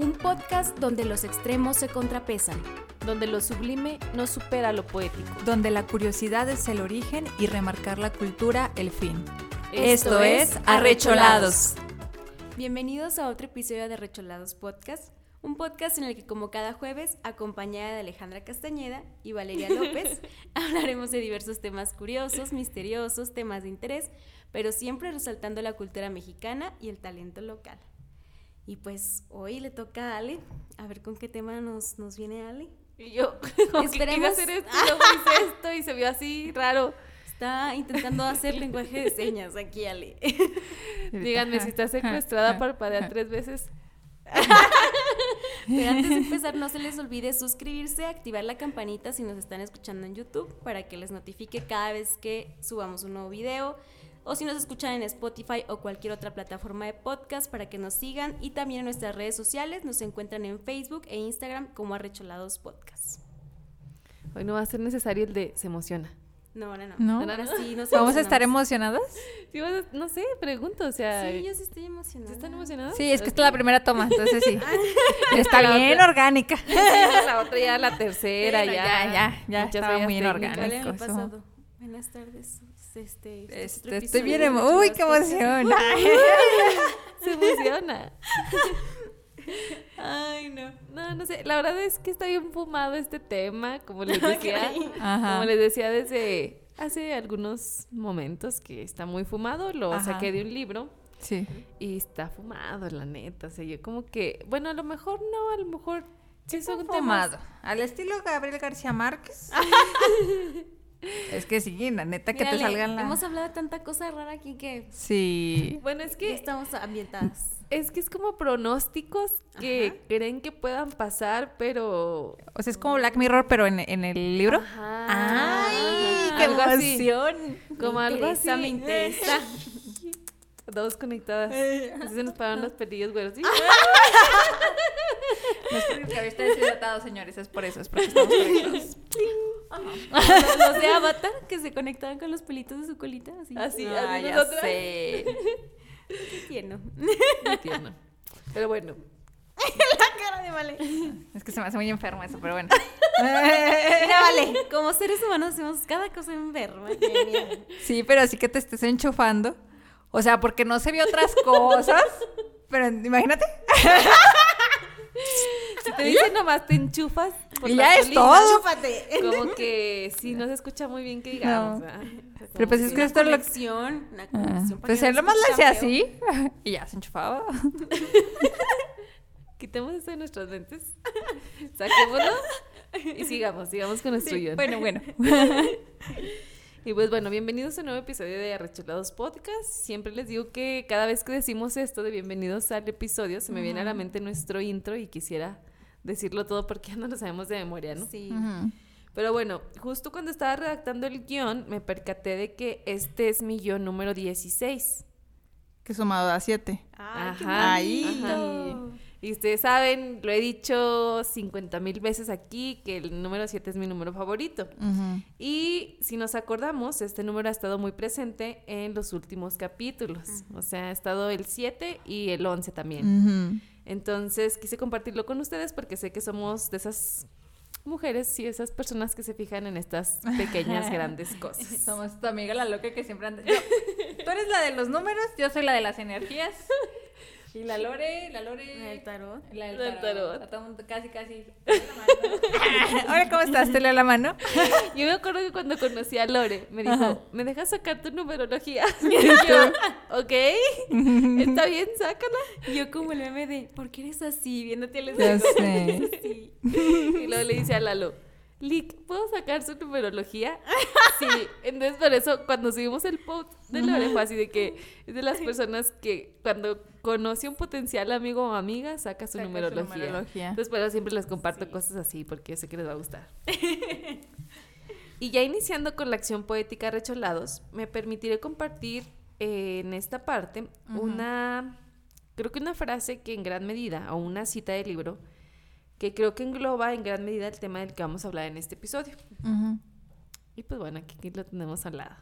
Un podcast donde los extremos se contrapesan. donde lo sublime no supera lo poético. donde la curiosidad es el origen y remarcar la cultura el fin. Esto es Arrecholados. Bienvenidos a otro episodio de Arrecholados Podcast, un podcast en el que como cada jueves, acompañada de Alejandra Castañeda y Valeria López, hablaremos de diversos temas curiosos, misteriosos, temas de interés, pero siempre resaltando la cultura mexicana y el talento local. Y pues hoy le toca a Ale, a ver con qué tema nos, nos viene Ale. Y yo, Esperemos- hacer esto, y luego hice esto y se vio así raro. Está intentando hacer lenguaje de señas aquí, Ale. Díganme, si está secuestrada, parpadea tres veces. Pero antes de empezar, no se les olvide suscribirse, activar la campanita si nos están escuchando en YouTube para que les notifique cada vez que subamos un nuevo video. O si nos escuchan en Spotify o cualquier otra plataforma de podcast para que nos sigan. Y también en nuestras redes sociales nos encuentran en Facebook e Instagram como Arrecholados Podcast. Hoy no va a ser necesario el de se emociona. No, ahora no. ¿No? Ahora sí, nos ¿Vamos a estar emocionadas? Sí, a- no sé, pregunto, o sea, Sí, yo sí estoy emocionada. ¿sí están emocionados? Sí, es que esta es la primera toma, entonces sí. Está La bien otra. orgánica. Sí, la otra ya la tercera, Bueno, ya. ya, ya, ya Muchas estaba muy técnicas. ¿Cuál era el orgánico, eso. pasado? Buenas tardes. Este, este Este, estoy bien, de emo- uy, qué emoción. Se emociona. Ay, no. No, no sé, la verdad es que está bien fumado este tema, como les decía. Ajá. Como les decía desde hace algunos momentos que está muy fumado, lo Ajá. saqué de un libro Sí. y está fumado, la neta. O sea, yo como que, bueno, a lo mejor no, a lo mejor sí son temas. Fumado. Al estilo Gabriel García Márquez. Es que sí, la neta que te salgan la... Hemos hablado de tanta cosa rara aquí que Sí. Bueno, es ya que estamos ambientadas. es que es como pronósticos que creen que puedan pasar, pero O sea, es como Black Mirror, pero en, en el libro. Ajá, ¡Ay, ajá, qué algo así. Como Me algo interesa, así. me interesa. Dos conectadas. Así se nos pararon los pelillos, güey. ¿sí? No es porque el cabello está deshidratado, señores, es por eso, es porque estamos conectados. Los, de Avatar que se conectaban con los pelitos de su colita. Así. Así, Ah, así ya nosotras. sé. Qué tierno. Tierno. Pero bueno, La cara de Vale. Es que se me hace muy enfermo eso, pero bueno. Mira, Vale. Como seres humanos hacemos cada cosa enferma. Sí, pero así que te estés enchufando. O sea, porque no se vio otras cosas. Pero imagínate. Si te dicen nomás te enchufas. por Y ya es colina, todo. Como que sí, no se escucha muy bien que digamos. No. Pero pues es que esto es lo conexión. Una Ah, conexión. Pues él no nomás le hacía así. Y ya se enchufaba. Quitemos eso de nuestras mentes. Saquémoslo. Y sigamos, sigamos con nuestro guion. Bueno, bueno. Y pues bueno, bienvenidos a un nuevo episodio de Arrecholados Podcast. Siempre les digo que cada vez que decimos esto de bienvenidos al episodio, se me viene a la mente nuestro intro y quisiera decirlo todo porque ya no lo sabemos de memoria, ¿no? Sí. Pero bueno, justo cuando estaba redactando el guion, me percaté de que este es mi guion número 16. Que sumado a siete. Ay, qué Ajá, Ahí. bonito. Y ustedes saben, lo he dicho 50 mil veces aquí, que el número 7 es mi número favorito. Y si nos acordamos, este número ha estado muy presente en los últimos capítulos. O sea, ha estado el 7 y el 11 también. Entonces, quise compartirlo con ustedes porque sé que somos de esas mujeres y esas personas que se fijan en estas pequeñas, grandes cosas. Somos tu amiga la loca que siempre anda. Yo- tú eres la de los números, yo soy la de las energías. Y la Lore, la Lore. El tarot. La del La del tarot. tarot. A todo mundo casi, casi. Hola, ¿cómo estás? Te leo la mano. Yo me acuerdo que cuando conocí a Lore, me dijo, Ajá. ¿me dejas sacar tu numerología? Y yo, ok, está bien, sácala. Y yo como el meme de, ¿por qué eres así? Viéndote al Ya espejo. sé. Eres así. Y luego le dice a Lalo, Lick, ¿puedo sacar su numerología? Sí, entonces por eso cuando subimos el post de Lore fue así de que es de las personas que cuando conoce un potencial amigo o amiga saca su Saca su numerología. numerología. Entonces por eso siempre les comparto cosas así porque sé que les va a gustar. y ya iniciando con la acción poética Recholados, me permitiré compartir eh, en esta parte una, creo que una frase que en gran medida, o una cita del libro, que creo que engloba en gran medida el tema del que vamos a hablar en este episodio. Ujú. Y pues bueno, aquí, aquí lo tenemos al lado.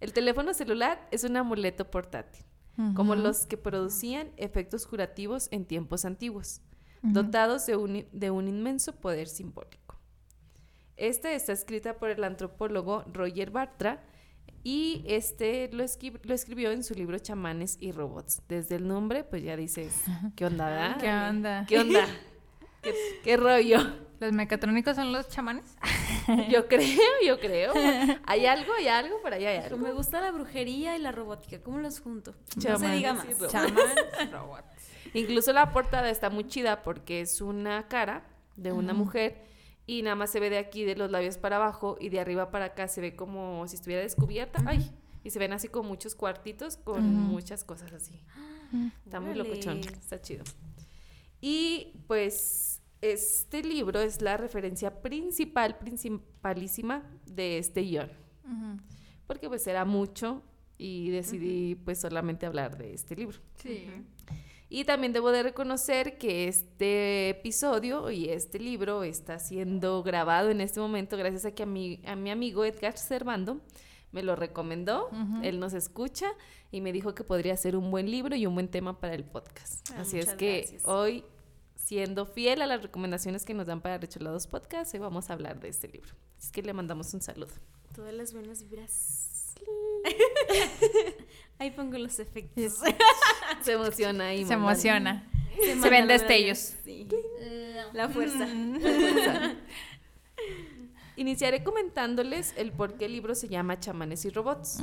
El teléfono celular es un amuleto portátil, como los que producían efectos curativos en tiempos antiguos. dotados de un, de un inmenso poder simbólico. Esta está escrita por el antropólogo Roger Bartra y este lo, escri- lo escribió en su libro Chamanes y Robots. Desde el nombre, pues ya dices, ¿qué onda? ¿Qué onda? ¿Qué onda? ¿Qué, qué rollo? ¿Los mecatrónicos son los chamanes? Yo creo, yo creo. ¿Hay algo? ¿Hay algo? Por ahí hay algo. Me gusta la brujería y la robótica. ¿Cómo los junto? No se Chamanes diga más. Chamán, robots. Incluso la portada está muy chida porque es una cara de una mujer y nada más se ve de aquí de los labios para abajo y de arriba para acá se ve como si estuviera descubierta. Ay, y se ven así como muchos cuartitos con muchas cosas así. Está muy locochón, está chido. Y pues este libro es la referencia principal, principalísima de este guion. Porque pues era mucho y decidí pues solamente hablar de este libro. Sí. Y también debo de reconocer que este episodio y este libro está siendo grabado en este momento gracias a que a mi, a mi amigo Edgar Servando me lo recomendó, él nos escucha y me dijo que podría ser un buen libro y un buen tema para el podcast. Ah, Así es que gracias. hoy, siendo fiel a las recomendaciones que nos dan para Recholados Podcast, hoy vamos a hablar de este libro. Así es que le mandamos un saludo. Todas las buenas vibras. Ahí pongo los efectos. Se emociona y Se emociona. Se manda ven destellos. Sí. La fuerza. Iniciaré comentándoles el por qué el libro se llama Chamanes y Robots.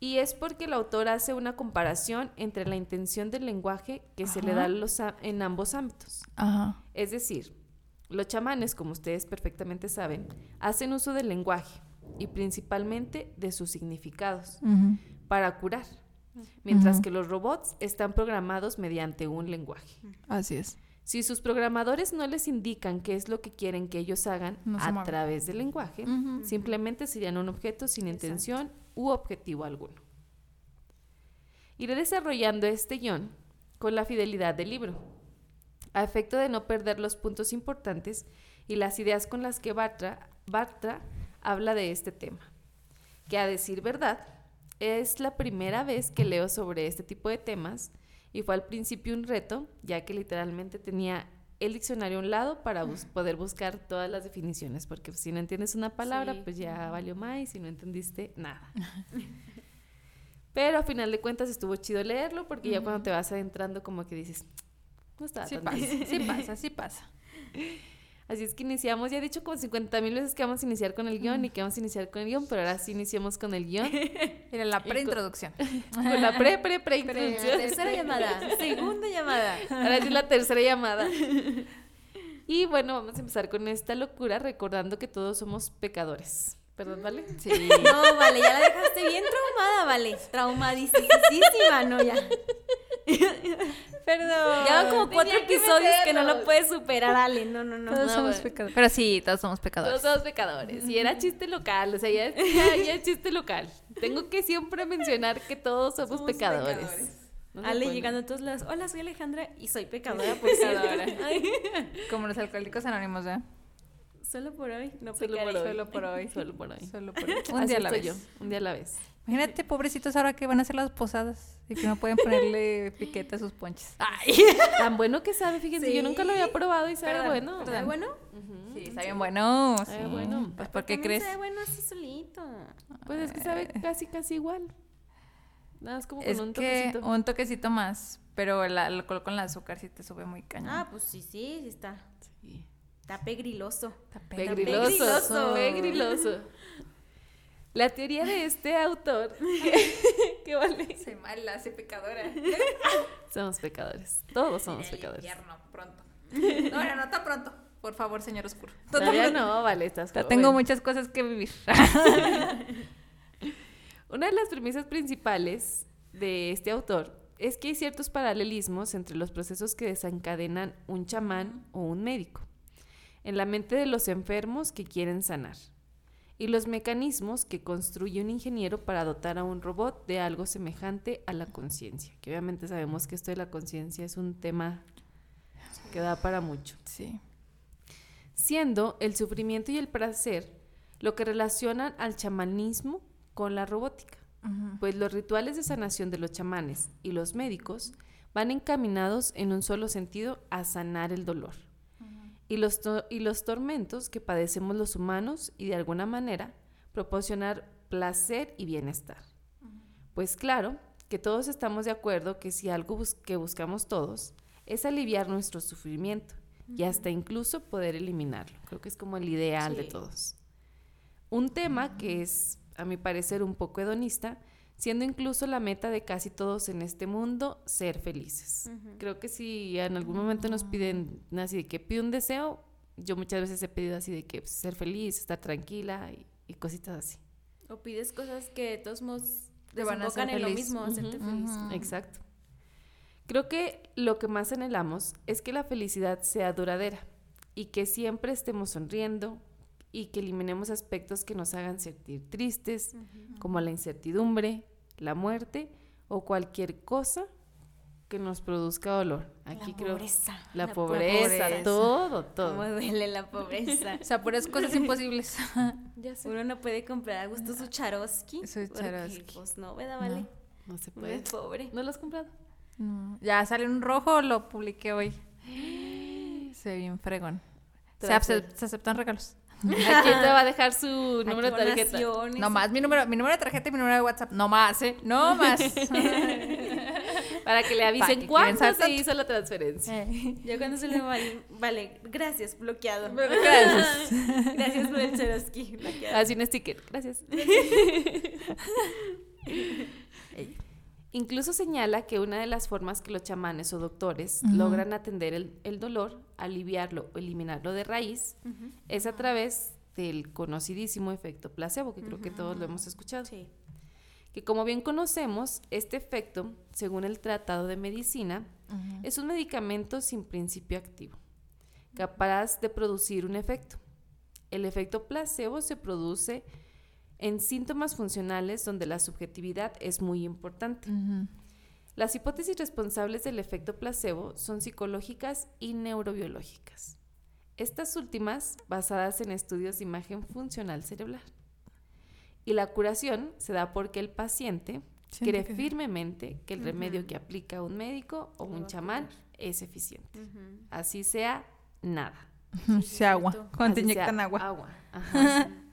Y es porque el autor hace una comparación entre la intención del lenguaje que se le da los a- en ambos ámbitos. Ajá. Es decir, los chamanes, como ustedes perfectamente saben, hacen uso del lenguaje y principalmente de sus significados para curar, mientras que los robots están programados mediante un lenguaje. Así es. Si sus programadores no les indican qué es lo que quieren que ellos hagan No a mueven. través del lenguaje, simplemente serían un objeto sin Exacto. intención u objetivo alguno. Iré desarrollando este guion con la fidelidad del libro, a efecto de no perder los puntos importantes y las ideas con las que Bartra, Bartra habla de este tema, que a decir verdad, es la primera vez que leo sobre este tipo de temas y fue al principio un reto, ya que literalmente tenía el diccionario a un lado para bus- poder buscar todas las definiciones, porque si no entiendes una palabra, Sí. pues ya valió más y si no entendiste, nada. Pero a final de cuentas estuvo chido leerlo, porque ya cuando te vas adentrando como que dices, no estaba Sí tan pasa, mal". sí pasa, sí pasa. Así es que iniciamos, ya he dicho como 50 mil veces que vamos a iniciar con el guion y que vamos a iniciar con el guion, pero ahora sí iniciamos con el guion, Era la preintroducción. con la pre, pre, pre Pre- introducción. Tercera llamada. Segunda llamada. Ahora sí la tercera llamada. Y bueno, vamos a empezar con esta locura recordando que todos somos pecadores. Perdón, ¿vale? Sí. No, vale, ya la dejaste bien traumada, vale. Traumadísima, no, ya. Como cuatro que episodios que no lo puedes superar, Ale. No, no, no. Todos No, somos bueno. pecadores. Pero sí, todos somos pecadores. Todos somos pecadores. Y era chiste local, o sea, ya, ya, ya es chiste local. Tengo que siempre mencionar que todos somos, Somos pecadores. pecadores. No se Ale pueden. llegando a todos lados. Hola, soy Alejandra y soy pecadora por pecadora. Como los alcohólicos anónimos, ¿eh? Solo por hoy, no Solo pecaré. por hoy. Solo por hoy. Solo por hoy. Solo por Un Así día a la vez. yo, un día a la vez. Imagínate, pobrecitos, ahora que van a hacer las posadas y que no pueden ponerle piquete a sus ponches. Tan bueno que sabe, fíjense, yo nunca lo había probado y sabe Perdón, bueno. ¿Sabe bueno? Sí, está bien bueno. Sabe sí. bueno. Pues, ¿por qué También crees? sabe bueno así solito. Pues es que sabe casi, casi igual. Nada, es como con Es un que toquecito. un toquecito más, pero el alcohol con el azúcar sí te sube muy cañón. Ah, pues sí, sí, sí está. Sí. Está pegriloso. Está. Pegriloso. pegriloso. Pegriloso. La teoría de este autor, que vale, Se mala, hace pecadora. somos pecadores. Todos somos pecadores. Infierno, pronto. No, no, no está pronto. Por favor, señor oscuro. Todavía no, vale, estás joven. tengo muchas cosas que vivir. Una de las premisas principales de este autor es que hay ciertos paralelismos entre los procesos que desencadenan un chamán o un médico en la mente de los enfermos que quieren sanar y los mecanismos que construye un ingeniero para dotar a un robot de algo semejante a la conciencia, que obviamente sabemos que esto de la conciencia es un tema que da para mucho Sí. siendo el sufrimiento y el placer lo que relacionan al chamanismo con la robótica, pues los rituales de sanación de los chamanes y los médicos van encaminados en un solo sentido a sanar el dolor. Y los, y los tormentos que padecemos los humanos y de alguna manera proporcionar placer y bienestar. Pues claro, que todos estamos de acuerdo que si algo bus- que buscamos todos es aliviar nuestro sufrimiento y hasta incluso poder eliminarlo. Creo que es como el ideal de todos. Un tema que es, a mi parecer, un poco hedonista, siendo incluso la meta de casi todos en este mundo, ser felices. Creo que si en algún momento nos piden así de que pide un deseo, yo muchas veces he pedido así de que pues, ser feliz, estar tranquila y, y cositas así. O pides cosas que de todos modos Te van a desembocan hacer en lo mismo, hacerte feliz. Exacto. Creo que lo que más anhelamos es que la felicidad sea duradera y que siempre estemos sonriendo y que eliminemos aspectos que nos hagan sentir tristes, como la incertidumbre, la muerte o cualquier cosa que nos produzca dolor. Aquí la creo pobreza. la, pobreza, pobreza. todo, Cómo todo. duele la pobreza. O sea, puras cosas imposibles. Ya sé. Uno no puede comprar a gusto su Charoski. Su Charoski. Pues no, ¿verdad? Vale. No se Uno puede. es pobre. ¿No lo has comprado? No. Ya sale un rojo, lo publiqué hoy. Se ve bien fregón. Se aceptan regalos. ¿A quién te va a dejar su número de tarjeta? No más, mi número, mi número de tarjeta y mi número de WhatsApp. No más, ¿eh? No más. Para que le avisen que cuándo se hizo la transferencia. Ya cuando se le vale, vale, gracias, bloqueado. Gracias. gracias por el bloqueado. Así un sticker. Gracias. Incluso señala que una de las formas que los chamanes o doctores logran atender el, el dolor, aliviarlo o eliminarlo de raíz, es a través del conocidísimo efecto placebo, que creo que todos lo hemos escuchado. Sí. Que como bien conocemos, este efecto, según el Tratado de Medicina, es un medicamento sin principio activo, capaz de producir un efecto. El efecto placebo se produce en síntomas funcionales donde la subjetividad es muy importante. Las hipótesis responsables del efecto placebo son psicológicas y neurobiológicas. Estas últimas basadas en estudios de imagen funcional cerebral. Y la curación se da porque el paciente cree que- firmemente que el remedio que aplica un médico o un chamán es eficiente. Así sea, nada. Sí, agua. Cuando te inyectan sea, agua. Agua. Ajá.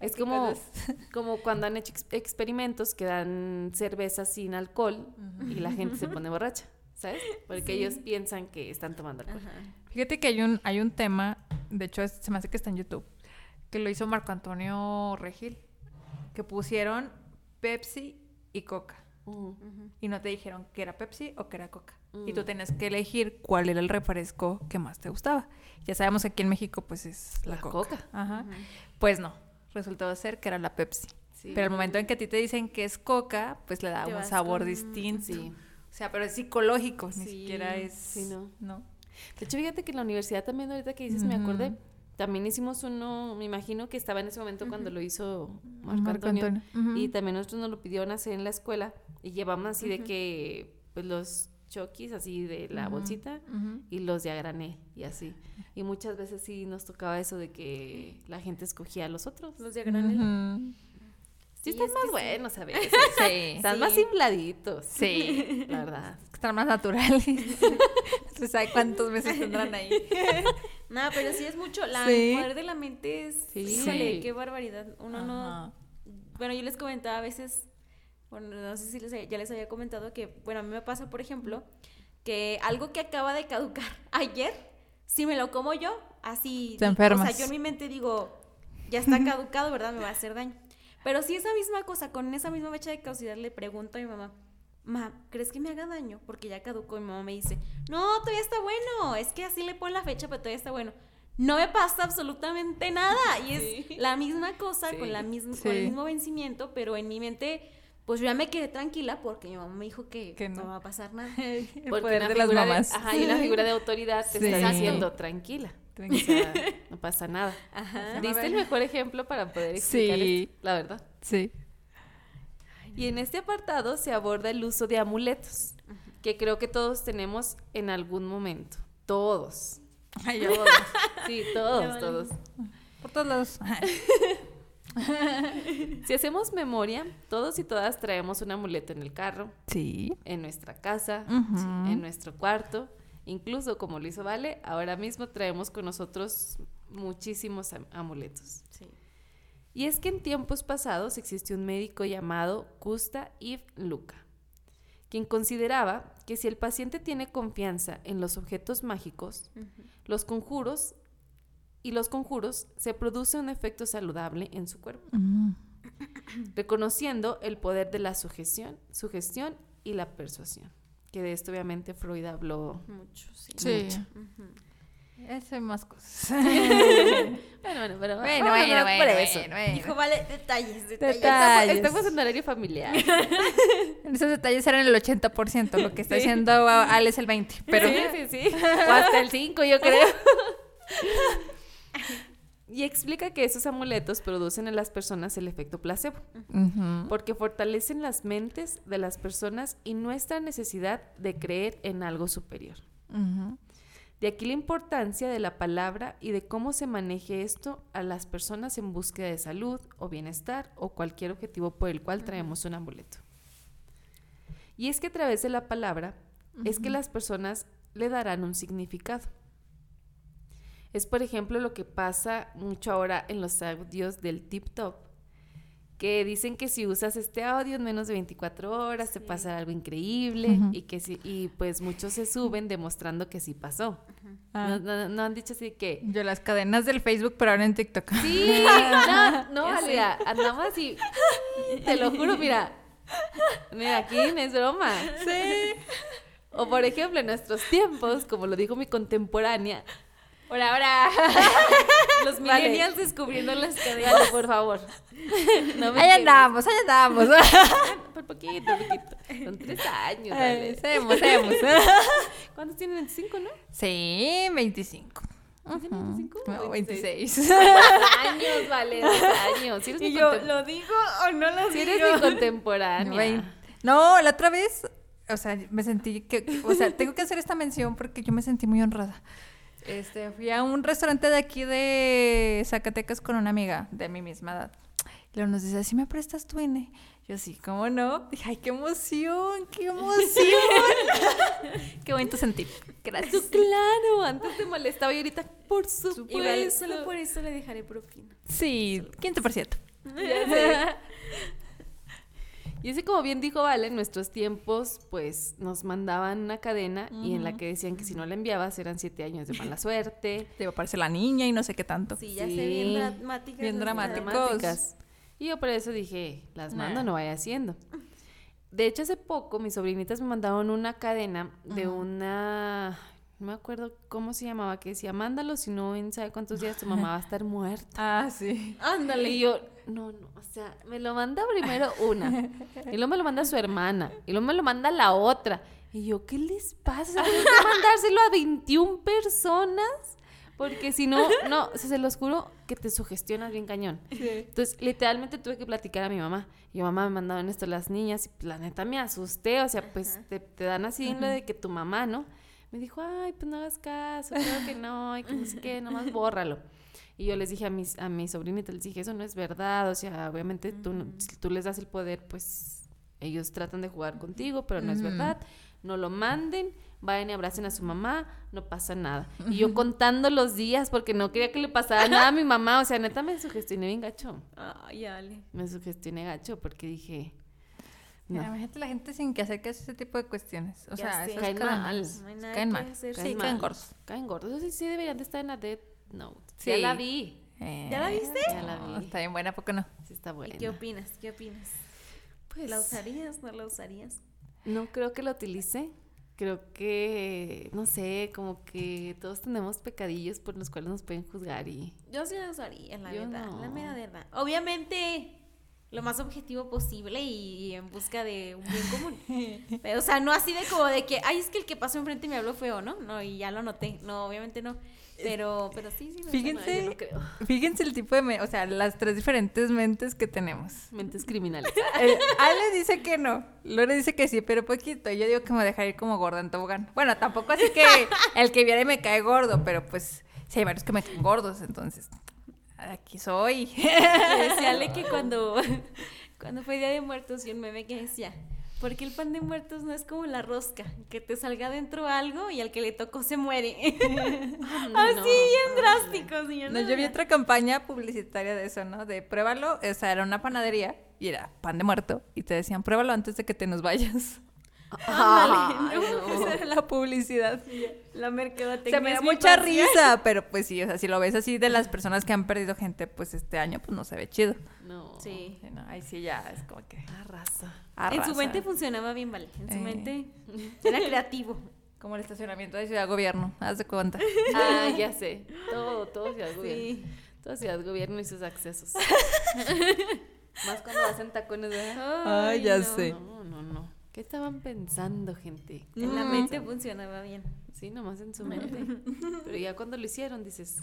es como, como cuando han hecho ex- experimentos que dan cerveza sin alcohol y la gente se pone borracha, ¿sabes? Porque ellos piensan que están tomando alcohol. Ajá. Fíjate que hay un, hay un tema, de hecho es- se me hace que está en YouTube, que lo hizo Marco Antonio Regil, que pusieron Pepsi y Coca. Ujú. Y no te dijeron que era Pepsi o que era Coca. Y tú Mm. tenías que elegir cuál era el refresco que más te gustaba. Ya sabemos que aquí en México pues es la, La Coca. Coca. Ajá. Pues no, resultó ser que era la Pepsi. Sí. Pero al momento en que a ti te dicen que es Coca, pues le da Te un sabor con- distinto. Sí. O sea, pero es psicológico, ni siquiera es... sí, no. No. De hecho, fíjate que en la universidad también, ahorita que dices, me acordé. También hicimos uno, me imagino que estaba en ese momento cuando lo hizo Marco, Marco Antonio. Y también nosotros nos lo pidieron hacer en la escuela. Y llevamos así de que, pues los chokis así de la bolsita y los de a granel y así. Y muchas veces sí nos tocaba eso de que la gente escogía a los otros. Los de a granel. Ujú. Sí, Sí, están es más que sí. buenos a veces. Sí. Están Sí. más infladitos. Sí. La verdad. Están más naturales. No sabe cuántos meses tendrán ahí. No, pero sí es mucho. La, Sí. El poder de la mente es. Sí. Híjole, Sí. qué barbaridad. Uno no. Bueno, yo les comentaba a veces. Bueno, no sé si les, ya les había comentado que, bueno, a mí me pasa, por ejemplo, que algo que acaba de caducar ayer, si me lo como yo, así. Te enfermas. O sea, yo en mi mente digo, ya está caducado, ¿verdad? Me va a hacer daño. Pero si esa misma cosa, con esa misma fecha de caducidad, le pregunto a mi mamá, Ma, ¿crees que me haga daño? Porque ya caducó y mi mamá me dice, no, todavía está bueno, es que así le ponen la fecha, pero todavía está bueno. No me pasa absolutamente nada y es Sí. la misma cosa con, Sí. la misma, con el Sí. mismo vencimiento, pero en mi mente, pues yo ya me quedé tranquila porque mi mamá me dijo que, Que no. no. va a pasar nada. El Porque poder de las mamás. ajá, y una figura de autoridad te Sí. está Exacto. diciendo tranquila. O sea, no pasa nada. Ajá. Diste el mejor ejemplo para poder explicar Sí. esto, la verdad. Sí. Y en este apartado se aborda el uso de amuletos, que creo que todos tenemos en algún momento. Todos. Ay, yo-. Sí, todos, todos. Por todos lados. si hacemos memoria, todos y todas traemos un amuleto en el carro, Sí. en nuestra casa, en nuestro cuarto. Incluso como lo hizo Vale, ahora mismo traemos con nosotros muchísimos am- amuletos. Sí. Y es que en tiempos pasados existió un médico llamado Gusta Yves Luca, quien consideraba que si el paciente tiene confianza en los objetos mágicos, los conjuros y los conjuros se produce un efecto saludable en su cuerpo, Mm. reconociendo el poder de la sugestión, sugestión y la persuasión. Que de esto obviamente Freud habló. Mucho, sí. Sí. Mucho. Ujú. Eso y más cosas. Bueno, bueno, pero Bueno, bueno, hablar bueno, por eso. bueno, bueno. Dijo, vale, detalles, detalles. Detalles. Estamos en horario familiar. Esos detalles eran el 80%, lo que está Sí. haciendo Ale es el 20%. Pero sí, sí, sí. O hasta el 5, yo creo. y explica que esos amuletos producen en las personas el efecto placebo, porque fortalecen las mentes de las personas y nuestra necesidad de creer en algo superior. De aquí la importancia de la palabra y de cómo se maneje esto a las personas en búsqueda de salud o bienestar o cualquier objetivo por el cual traemos un amuleto. Y es que a través de la palabra es que las personas le darán un significado. Es por ejemplo lo que pasa mucho ahora en los audios del tip top, que dicen que si usas este audio en menos de 24 horas te pasa algo increíble y que y pues muchos se suben demostrando que sí pasó. Ah, No, no- no han dicho así que Yo las cadenas del Facebook, pero ahora en TikTok. sí, no, no. Alia, andamos así. Te lo juro, mira. Mira, aquí no es broma. Sí. O por ejemplo, en nuestros tiempos, como lo dijo mi contemporánea, Ahora, ahora. Los Vale. millennials descubriendo las cadenas. Por favor. No quemes. andamos, ahí andamos. Por poquito, poquito. Son tres años, Ay, dale. Sabemos, sabemos. ¿Cuántos tienen? ¿25, no? Sí, 25. ¿Tienen Ujú. 25 o No, 26? 26. años, vale, dos años. Si eres, Y yo, ¿lo digo o no lo si digo? eres mi contemporánea. No, la otra vez, o sea, me sentí que, o sea, tengo que hacer esta mención porque yo me sentí muy honrada. Este, fui a un restaurante de aquí de Zacatecas con una amiga de mi misma edad. Y luego nos dice, ¿sí me prestas tu INE? Yo sí, ¿cómo no? Dije, ay, qué emoción, qué emoción. qué bonito sentir. Gracias. Claro, antes te molestaba y ahorita, por supuesto. Igual, solo por eso le dejaré propina. Sí, 15%. Ya sé. Y ese, como bien dijo Vale, en nuestros tiempos, pues nos mandaban una cadena y en la que decían que si no la enviabas eran siete años de mala suerte. Te iba a parecer la niña y no sé qué tanto. Sí, ya Sí. sé, bien dramáticas. Bien dramáticas. Y yo por eso dije, las mando, Nah. no vaya haciendo. De hecho, hace poco mis sobrinitas me mandaron una cadena de una, no me acuerdo cómo se llamaba, que decía, mándalo, si no en sabe cuántos días tu mamá va a estar muerta. Ah, sí. Ándale. Y yo, no, no, o sea, me lo manda primero una, y luego me lo manda su hermana, y luego me lo manda la otra. Y yo, ¿qué les pasa? Tengo que mandárselo a 21 personas, porque si no, no, o sea, se los juro que te sugestionas bien cañón. Entonces, literalmente tuve que platicar a mi mamá. Y mi mamá me mandaban esto las niñas, y la neta me asusté, o sea, pues te, te dan así lo de que tu mamá, ¿no? Me dijo, ay, pues no hagas caso, creo que no, y que no sé qué, nomás bórralo. Y yo les dije a mis, a mis sobrinitas, les dije, eso no es verdad, o sea, obviamente tú, no- si tú les das el poder, pues ellos tratan de jugar contigo, pero no es verdad. No lo manden, vayan y abracen a su mamá, no pasa nada. Y yo contando los días porque no quería que le pasara nada a mi mamá, o sea, neta me sugestioné bien gacho. Ay, Ale. Me sugestioné gacho porque dije, no, Imagínate la gente sin que hacer que hace ese tipo de cuestiones. O Ya sea, esas Caen mal. No hay nada Caen que mal. hacer. Sí, mal. caen gordos. caen gordos. Eso sí, sí deberían de estar en la Dead Note. Sí. Ya la vi. ¿Ya la viste? Ya la No, vi. Está bien buena, ¿a poco no? Sí está ¿Y buena. qué opinas? ¿Qué opinas? Pues, ¿La usarías? ¿No la usarías? No creo que la utilice. Creo que, no sé, como que todos tenemos pecadillos por los cuales nos pueden juzgar y... Yo sí la usaría, la Yo verdad. no. La mera verdad. Obviamente, lo más objetivo posible y en busca de un bien común. Pero, o sea, no así de como de que, ay, es que el que pasó enfrente me habló feo, ¿no? No, y ya lo noté. No, obviamente no. Pero, pero sí, sí. me Fíjense. no creo. Fíjense el tipo de... me- o sea, las tres diferentes mentes que tenemos. Mentes criminales. Eh, Ale dice que no. Lore dice que sí, pero poquito. Yo digo que me dejaría ir como gorda en tobogán. Bueno, tampoco así que el que viene me cae gordo, pero pues sí hay varios que me caen gordos, entonces. Aquí soy. Decía Ale que cuando, cuando fue Día de Muertos y un meme que decía, porque el pan de muertos no es como la rosca, que te salga dentro algo y al que le tocó se muere. Así, bien drástico, señor. No, yo vi otra campaña publicitaria de eso, ¿no? De pruébalo, o sea, era una panadería y era pan de muerto y te decían, pruébalo antes de que te nos vayas. Ándale, Esa era la publicidad. La mercadotecnia. Se me da mucha pasión. risa, pero pues sí, o sea, si lo ves así de las personas que han perdido gente, pues este año, pues no se ve chido. No. Sí. Sí, no, ahí sí ya es como que Arrasa. En su arrasa. mente funcionaba bien, vale. En su Eh. mente era creativo. Como el estacionamiento de Ciudad Gobierno, haz de cuenta. Ah, ya sé. Todo, todo Ciudad Gobierno. Sí. Todo Ciudad Gobierno y sus accesos. Más cuando vas en tacones, ¿verdad? Ay, ya sé. No, no, no. ¿Qué estaban pensando, gente? En la mente funcionaba bien. Sí, nomás en su mente. Pero ya cuando lo hicieron, dices,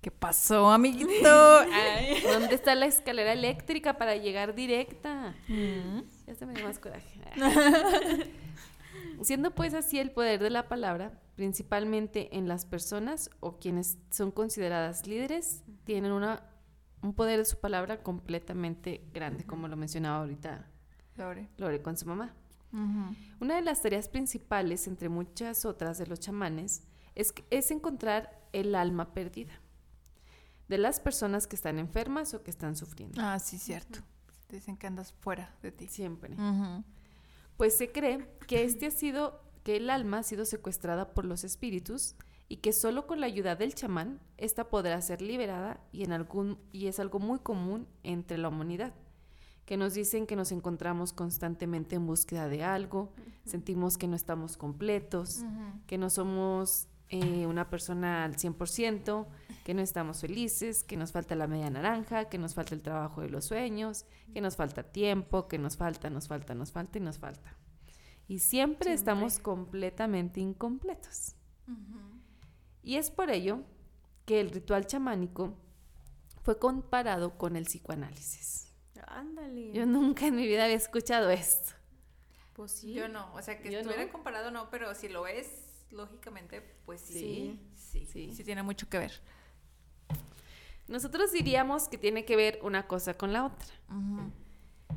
¿Qué pasó, amiguito? Ay. ¿dónde está la escalera eléctrica para llegar directa? Mm. Ya se me dio más coraje. Siendo pues así el poder de la palabra, principalmente en las personas o quienes son consideradas líderes, tienen una, un poder de su palabra completamente grande, como lo mencionaba ahorita Lore. Lore con su mamá. Una de las tareas principales, entre muchas otras de los chamanes, es, es encontrar el alma perdida de las personas que están enfermas o que están sufriendo. Ah, sí, cierto. Dicen que andas fuera de ti. Siempre. Pues se cree que este ha sido, que el alma ha sido secuestrada por los espíritus y que solo con la ayuda del chamán esta podrá ser liberada y en algún y es algo muy común entre la humanidad que nos dicen que nos encontramos constantemente en búsqueda de algo, sentimos que no estamos completos, que no somos eh, una persona al 100%, que no estamos felices, que nos falta la media naranja, que nos falta el trabajo de los sueños, que nos falta tiempo, que nos falta, nos falta, nos falta y nos falta. Y siempre, Siempre. estamos completamente incompletos. Y es por ello que el ritual chamánico fue comparado con el psicoanálisis. Ándale. Yo nunca en mi vida había escuchado esto. Pues sí. Yo no, o sea, que Yo estuviera no. comparado no, pero si lo es, lógicamente, pues sí. Sí, Sí, sí. sí, tiene mucho que ver. Nosotros diríamos que tiene que ver una cosa con la otra.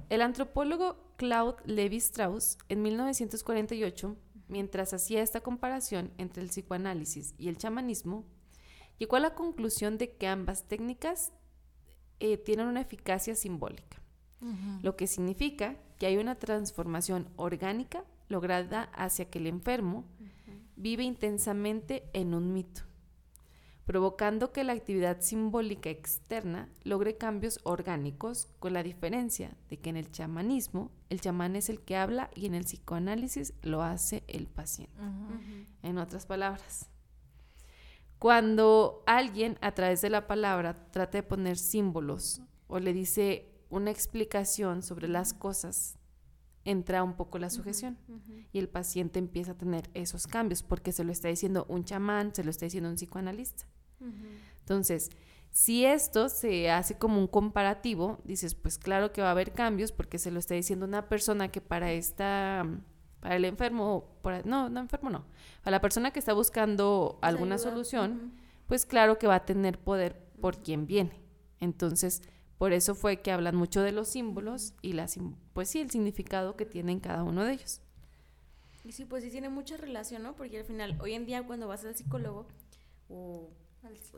El antropólogo Claude Levi Strauss, en 1948, mientras hacía esta comparación entre el psicoanálisis y el chamanismo, llegó a la conclusión de que ambas técnicas eh, tienen una eficacia simbólica, lo que significa que hay una transformación orgánica lograda hacia que el enfermo vive intensamente en un mito, provocando que la actividad simbólica externa logre cambios orgánicos, con la diferencia de que en el chamanismo el chamán es el que habla y en el psicoanálisis lo hace el paciente. En otras palabras, cuando alguien a través de la palabra trata de poner símbolos o le dice una explicación sobre las cosas, entra un poco la sujeción y el paciente empieza a tener esos cambios porque se lo está diciendo un chamán, se lo está diciendo un psicoanalista. Entonces, si esto se hace como un comparativo, dices, pues claro que va a haber cambios porque se lo está diciendo una persona que para esta, para el enfermo, para- no, no enfermo no, para la persona que está buscando alguna ayuda. solución, pues claro que va a tener poder por quien viene. Entonces, por eso fue que hablan mucho de los símbolos y la, pues sí, el significado que tienen cada uno de ellos. Y sí, pues sí tiene mucha relación, ¿no? Porque al final, hoy en día cuando vas al psicólogo o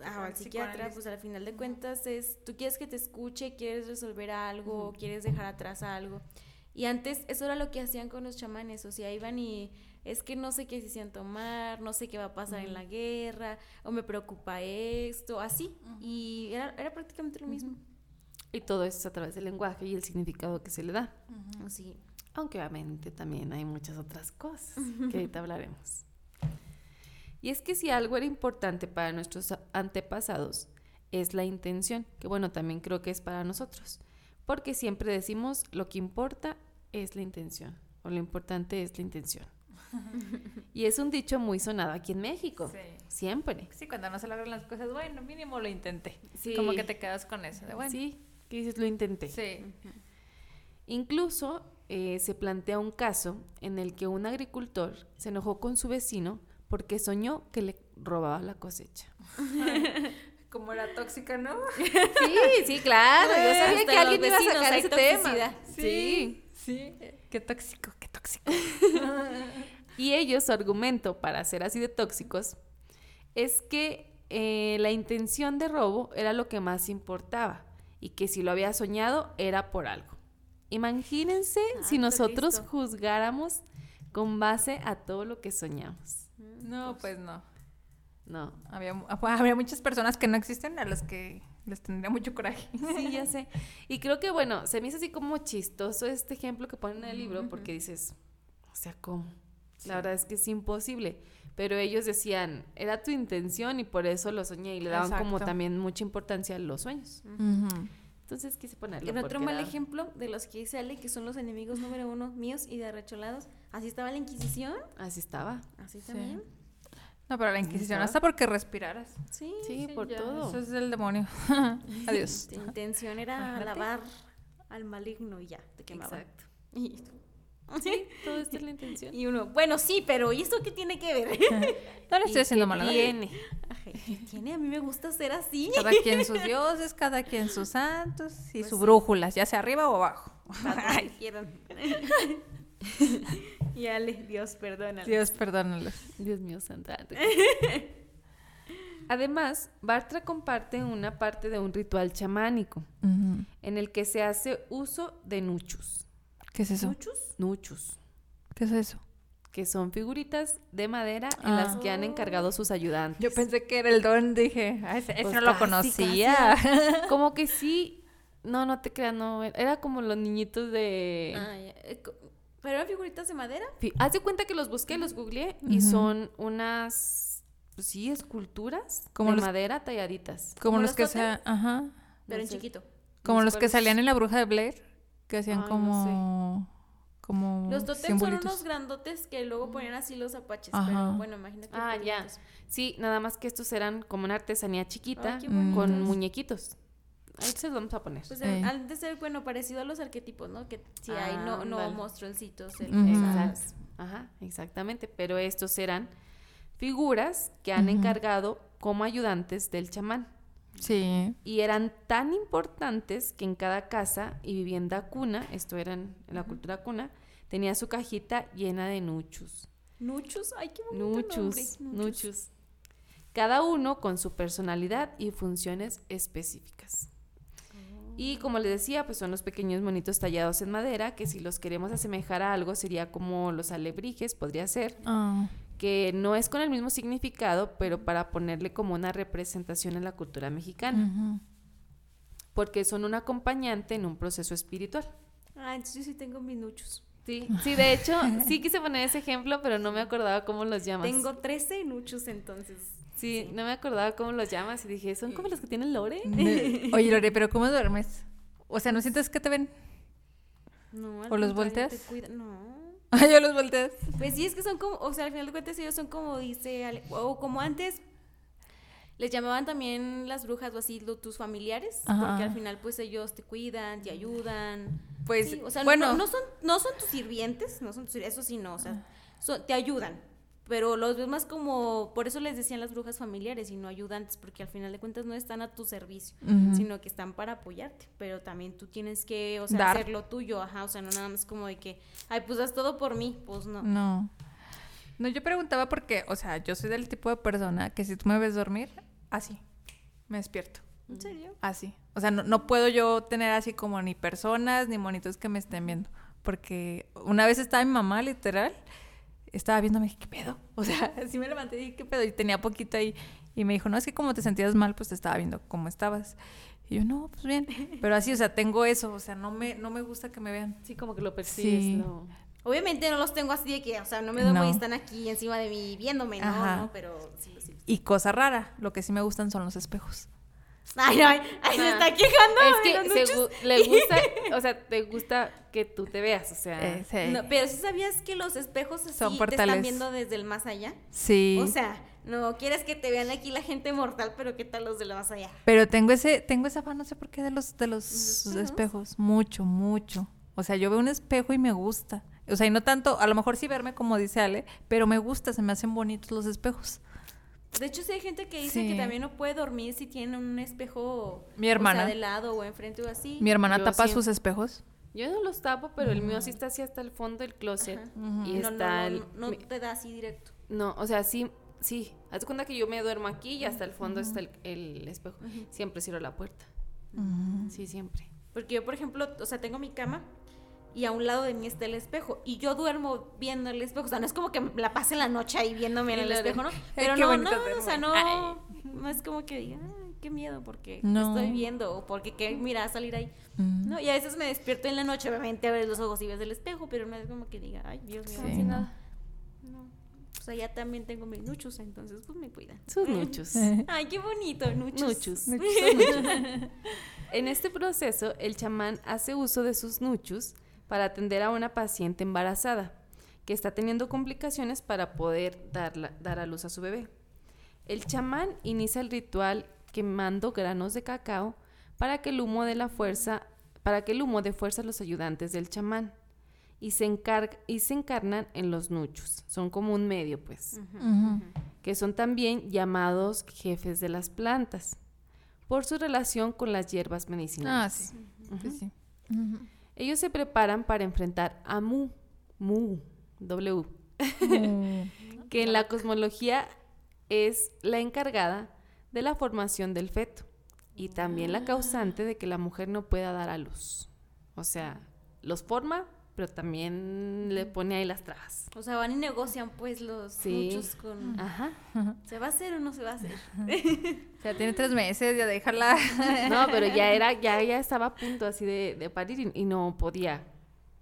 ah, al psiquiatra, pues al final de cuentas es, tú quieres que te escuche, quieres resolver algo, quieres dejar atrás algo. Y antes eso era lo que hacían con los chamanes, o sea, iban y es que no sé qué decisión tomar, no sé qué va a pasar en la guerra, o me preocupa esto, así. Y era, era prácticamente lo mismo. Y todo eso es a través del lenguaje y el significado que se le da. Así. Aunque obviamente también hay muchas otras cosas que ahorita hablaremos. Y es que si algo era importante para nuestros antepasados, es la intención, que bueno, también creo que es para nosotros, porque siempre decimos lo que importa es la intención, o lo importante es la intención. y es un dicho muy sonado aquí en México, Sí. siempre. Sí, cuando no se logran las cosas, bueno, mínimo lo intenté. Sí. Como que te quedas con eso. De, bueno, Sí, que dices, lo intenté. sí. Incluso eh, se plantea un caso en el que un agricultor se enojó con su vecino porque soñó que le robaba la cosecha. Como era tóxica, ¿no? Sí, sí, claro. Yo Pues, sabía hasta que alguien los iba a vecinos sacar ese tema. Sí. Sí. Qué tóxico, qué tóxico. Y ellos, su argumento para ser así de tóxicos es que eh, la intención de robo era lo que más importaba y que si lo había soñado era por algo. Imagínense si Santo nosotros juzgáramos con base a todo lo que soñamos. No, pues no. No. Había, habría muchas personas que no existen a las que les tendría mucho coraje. Sí, ya sé. Y creo que, bueno, se me hizo así como chistoso este ejemplo que ponen en el libro porque dices, o sea, ¿cómo? La verdad es que es imposible. Pero ellos decían, era tu intención y por eso lo soñé y le daban como también mucha importancia a los sueños. Entonces quise ponerlo. En otro mal era- ejemplo de los que dice Ale, que son los enemigos número uno míos y de arrecholados, así estaba la Inquisición, Así estaba. así Sí. No, pero la Inquisición, hasta porque respiraras. Sí, Sí, por ya, todo. Eso es el demonio. Adiós. Tu intención era Bájate. alabar al maligno y ya, te quemaban. Exacto. Y, Sí, todo esto es la intención. y uno, bueno, sí, pero ¿y esto qué tiene que ver? No le ¿Y estoy haciendo qué mal a nadie. tiene? Ajá, ¿qué tiene? A mí me gusta ser así. Cada quien sus dioses, cada quien sus santos y Pues su sí. brújula, ya sea arriba o abajo. Donde quieran. y Ale, Dios, perdónalo. Dios perdónalos. Dios mío, santa. Además, Bartra comparte una parte de un ritual chamánico en el que se hace uso de nuchus. ¿Qué es eso? ¿Muchos? Nuchus, ¿Qué es eso? que son figuritas de madera en las que han encargado sus ayudantes. Yo pensé que era el don, dije, "Ah, ese, Pues no lo casi, conocía. Como que sí, no, no te creas, no, era como los niñitos de... Ah. Eh, ¿Pero eran figuritas de madera? Haz de cuenta que los busqué, los googleé y son unas, pues sí, esculturas Como de los- madera talladitas. Como ¿Como los los que sea, ajá, Pero No en sé. chiquito. como los que salían en la bruja de Blair, que hacían Ay, no como como Los totems son unos grandotes que luego ponían así los apaches. Ajá. Pero bueno, imagínate. Ah, ya. Sí, nada más que estos eran como una artesanía chiquita Ay, con muñequitos. Ahí se los vamos a poner. Pues eh, han de ser, bueno, parecido a los arquetipos, ¿no? Que si hay no, no Ándale. monstruoncitos. Ajá, exactamente. Pero estos eran figuras que han encargado como ayudantes del chamán. Sí. Y eran tan importantes que en cada casa y vivienda cuna, esto era en la cultura cuna, tenía su cajita llena de nuchus. Nuchus, ay, qué bonito nombre. Nuchus, nuchus. Cada uno con su personalidad y funciones específicas. Y como les decía, pues son los pequeños monitos tallados en madera, que si los queremos asemejar a algo sería como los alebrijes, podría ser, Ah, que no es con el mismo significado, pero para ponerle como una representación en la cultura mexicana, porque son un acompañante en un proceso espiritual. Ah, entonces yo sí tengo mis nuchus. Sí, sí, de hecho, sí quise poner ese ejemplo, pero no me acordaba cómo los llamas. Tengo 13 nuchus entonces. Sí, no me acordaba cómo los llamas y dije, ¿son como los que tienen Lore? Oye, Lore, pero ¿cómo duermes? O sea, ¿no sientes que te ven? No, ¿O los volteas? te No. Ay, yo los volteas. Pues sí, es que son como, o sea, al final de cuentas ellos son como dice, Ale- o como antes les llamaban también las brujas o así lo- tus familiares, Ajá. porque al final pues ellos te cuidan, te ayudan. Pues, Sí, o sea, bueno. no, no son, no son tus sirvientes, no son tus eso sí no, o sea, son- te ayudan. Pero los ves más como, por eso les decían las brujas familiares y no ayudantes, porque al final de cuentas no están a tu servicio, Ujú. sino que están para apoyarte. Pero también tú tienes que, o sea, Dar. hacer lo tuyo, ajá, o sea, no nada más como de que, ay, pues haz todo por mí, pues no. No. No, yo preguntaba porque, o sea, yo soy del tipo de persona que si tú me ves dormir, así, me despierto. ¿En serio? Así. O sea, no, no puedo yo tener así como ni personas ni monitos que me estén viendo. Porque una vez estaba mi mamá, literal, estaba viéndome, ¿qué pedo? O sea, así me levanté y dije, ¿qué pedo? Y tenía poquito ahí. Y me dijo, no, es que como te sentías mal, pues te estaba viendo cómo estabas. Y yo, no, pues bien. Pero así, o sea, tengo eso. O sea, no me, no me gusta que me vean. Sí, como que lo persigues, Sí. ¿no? Obviamente no los tengo así de que, o sea, no me duermo No. y están aquí encima de mí viéndome, no, no, pero sí, sí. Y cosa rara, lo que sí me gustan son los espejos. Ay, ay, ay, se está quejando. Es que nuchos. se gu- le gusta, o sea, te gusta que tú te veas, o sea. Eh, sí. No, pero si sabías que los espejos así Son te están viendo desde el más allá. Sí. O sea, no quieres que te vean aquí la gente mortal, pero ¿qué tal los de la más allá? Pero tengo ese, tengo esa afán, no sé por qué, de los, de los ¿Los espejos? espejos? Mucho, mucho. O sea, yo veo un espejo y me gusta. O sea, y no tanto, a lo mejor sí verme como dice Ale, pero me gusta, se me hacen bonitos los espejos. De hecho, sí hay gente que dice Sí. que también no puede dormir si tiene un espejo Mi hermana. o sea, de lado o enfrente o así. Mi hermana Yo tapa sí. sus espejos. Yo no los tapo, pero el mío sí está así hasta el fondo del closet. Ajá. Y no, no, está no, el... no, no mi- te da así directo. No, o sea, sí, sí. Haz cuenta que yo me duermo aquí y hasta el fondo está el, el espejo. Siempre cierro la puerta. Sí, siempre. Porque yo, por ejemplo, o sea, tengo mi cama y a un lado de mí está el espejo y yo duermo viendo el espejo. O sea, no es como que la pase la noche ahí viéndome en el espejo, ¿no? Pero no, no, o sea, no, no es como que diga, ay, qué miedo porque No. estoy viendo o porque qué mira salir ahí. Mm. No, y a veces me despierto en la noche, obviamente abres los ojos y ves el espejo, pero no es como que diga, ay, Dios mío, Sí, no. nada. No. O sea, ya también tengo mis nuchos, entonces pues me cuidan. Sus nuchos. Ay, qué bonito, nuchos. Nuchos. En este proceso, el chamán hace uso de sus nuchos para atender a una paciente embarazada que está teniendo complicaciones para poder darla- dar a luz a su bebé. El chamán inicia el ritual quemando granos de cacao para que el humo de la fuerza, para que el humo de fuerza los ayudantes del chamán y se, encarg- y se encarnan en los nuchos. Son como un medio, pues que son también llamados jefes de las plantas, por su relación con las hierbas Ah, medicinales. sí. Sí, sí. Ujú. Ellos se preparan para enfrentar a Mu, Mu, W, Mm. que en la cosmología es la encargada de la formación del feto y también la causante de que la mujer no pueda dar a luz. O sea, los forma, pero también le pone ahí las trabas. O sea, van y negocian pues los Sí. nuchos con... Ajá. ¿Se va a hacer o no se va a hacer? O sea, tiene tres meses, ya déjala. No, pero ya era, ya, ya estaba a punto así de, de parir y, y no podía.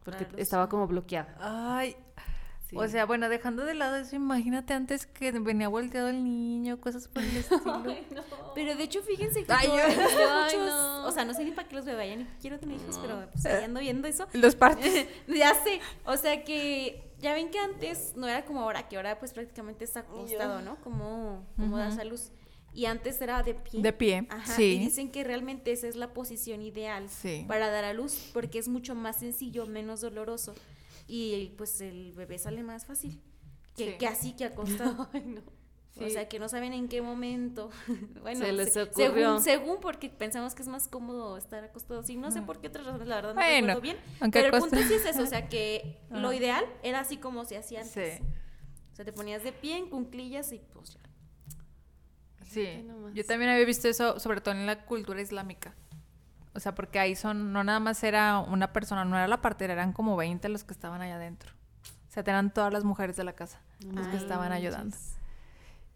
Porque Claro, estaba sí. como bloqueada. Ay. Sí. O sea, bueno, dejando de lado eso, imagínate antes que venía volteado el niño, cosas por el estilo. Pero de hecho, fíjense que Ay, yo muchos- no. o sea, no sé ni para qué los bebé, ya ni quiero tener hijos, pero pues ahí ando viendo eso. Los partos. Ya sé, o sea que ya ven que antes no era como ahora, que ahora pues prácticamente está acostado, ¿no? Como, como das a luz. Y antes era de pie. De pie, Ajá, sí. Y dicen que realmente esa es la posición ideal Sí. para dar a luz, porque es mucho más sencillo, menos doloroso. Y pues el bebé sale más fácil. Que, Sí. que así que acostado. O Sí. sea, que no saben en qué momento. bueno, Se les ocurrió. según, según porque pensamos que es más cómodo estar acostado así. No sé por qué otras razones, la verdad no Bueno, recuerdo bien. Pero el punto sí es eso, o sea, que lo Ajá. ideal era así como se hacía antes. Sí. O sea, te ponías de pie en cunclillas y pues ya. Sí, yo también había visto eso, sobre todo en la cultura islámica. O sea, porque ahí son, no nada más era una persona, no era la partera, eran como 20 los que estaban allá adentro. O sea, eran todas las mujeres de la casa los que Ay, estaban ayudando.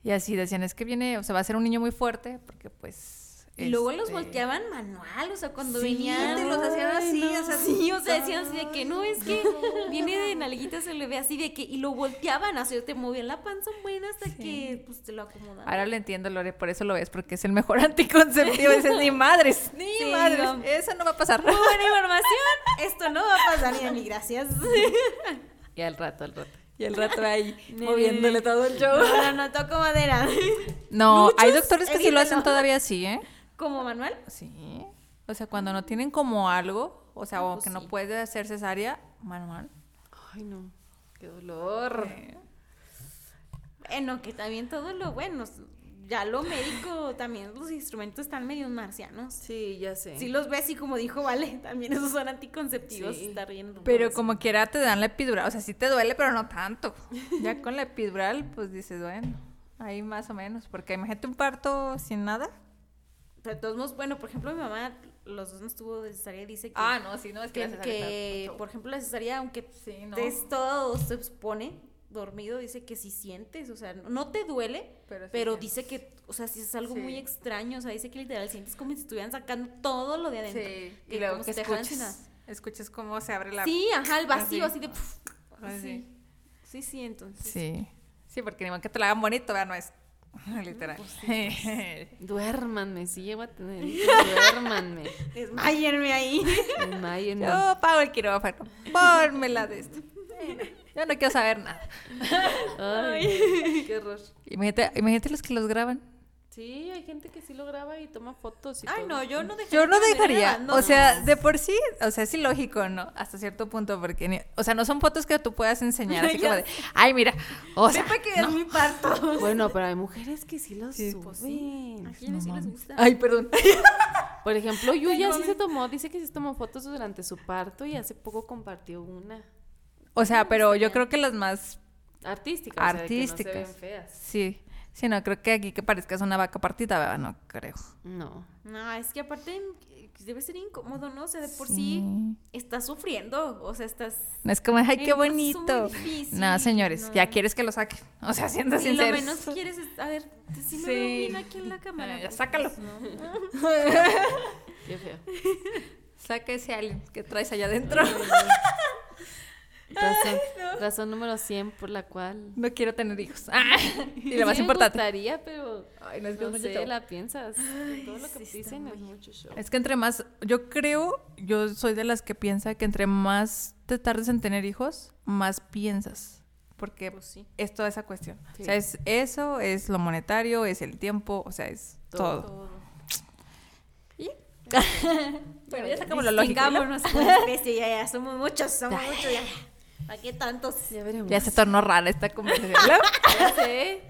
Y así decían, es que viene, o sea, va a ser un niño muy fuerte, porque pues... Y luego los este, volteaban manual, o sea, cuando Sí, venían. te los hacían así, o sea, o sea, decían así de que no, es que viene de nalguitas, se le ve así de que, y lo volteaban, así, te movían la panza buena hasta que pues te lo acomodaban. Ahora lo entiendo, Lore, por eso lo ves, porque es el mejor anticonceptivo. Dices, ni madres, ni Sí, madres, no. eso no va a pasar. Muy buena información, esto no va a pasar ni a mí, gracias. Y al rato, al rato. Y el rato ahí moviéndole todo el show. No, no, no, toco madera. No, hay Muchos doctores que sí lo hacen todavía así, ¿eh? ¿Como manual? Sí. O sea, cuando no tienen como algo, o sea, Ah, o pues que sí. no puede hacer cesárea, manual. Ay, no. Qué dolor. Bueno, que también todo lo bueno, ya lo médico, también los instrumentos están medio marcianos. Sí, ya sé. Si los ves y como dijo Vale, también esos son anticonceptivos, Sí. está riendo. Pero eso. como quiera te dan la epidural, o sea, sí te duele, pero no tanto. Ya con la epidural, pues dices, bueno, ahí más o menos, porque imagínate un parto sin nada. Pero todos modos, bueno, por ejemplo, mi mamá, los dos no estuvo de cesárea y dice que, Ah, no, sí, no, es que, que, la cesárea que, está- por ejemplo, la cesárea, aunque Sí, no. estés todo, se expone dormido, dice que si sientes, o sea, no te duele, Pero dice que, o sea, si es algo Sí. muy extraño, o sea, dice que literal sientes como si estuvieran sacando todo lo de adentro. Sí, que y luego como que escuches, escuches cómo se abre la... Sí, ajá, el vacío, Así. así de... Así. sí. Sí, sí, entonces. Sí. Sí, porque ni que te la hagan bonito, vea, no es literal. Duérmanme, sí llevo a tener duérmanme. Desmáyenme ahí. Desmáyenme. Yo pago el quirófano. Pónmela de esto. Yo no quiero saber nada. Ay, qué horror. Imagínate, imagínate los que los graban. Sí, hay gente que sí lo graba y toma fotos y Ay, todo. no, yo no dejaría. Yo no dejaría, o sea, no. de por sí, o sea, es ilógico, ¿no? Hasta cierto punto, porque, ni- o sea, no son fotos que tú puedas enseñar, así como de, ay, mira, o sea, para que veas mi parto. Bueno, pero hay mujeres que sí lo Sí, suben. pues ¿A quiénes sí les gusta? ay, perdón. Por ejemplo, Yuya sí se tomó, dice que sí se tomó fotos durante su parto y hace poco compartió una O sea, pero yo creo que las más, artística, o sea, de que no se Artísticas. ven feas. sí, sí, no, creo que aquí que parezcas una vaca partida, ¿verdad? No creo. No. No, es que aparte eh, debe ser incómodo, ¿no? O sea, de por sí, estás sufriendo. O sea, estás. No es como, ay, qué bonito. difícil, No, señores, no. ya quieres que lo saquen. O sea, siendo Sí, lo menos quieres es. A ver, si me Sí. veo bien aquí en la cámara. Eh, ya pues, sácalo. pues, no. Qué feo. Saca ese alien que traes allá adentro. Razón, razón número 100 por la cual. No quiero tener hijos. Ah, y lo más Sí me importante. gustaría, pero. Ay, no, es que no sé, show. la piensas. Todo lo que sí dicen es mucho show. Es que entre más, yo creo, yo soy de las que piensa que entre más te tardes en tener hijos, más piensas. Porque Pues sí. es toda esa cuestión. Sí. O sea, es eso, es lo monetario, es el tiempo, o sea, es todo. Todo. Bueno, ya sacamos la lógica. Distingámonos como especie, ya, ya, somos muchos, somos muchos, ya. ¿Para qué tantos? Ya veremos. Ya se tornó rara esta conversación. Ya sé.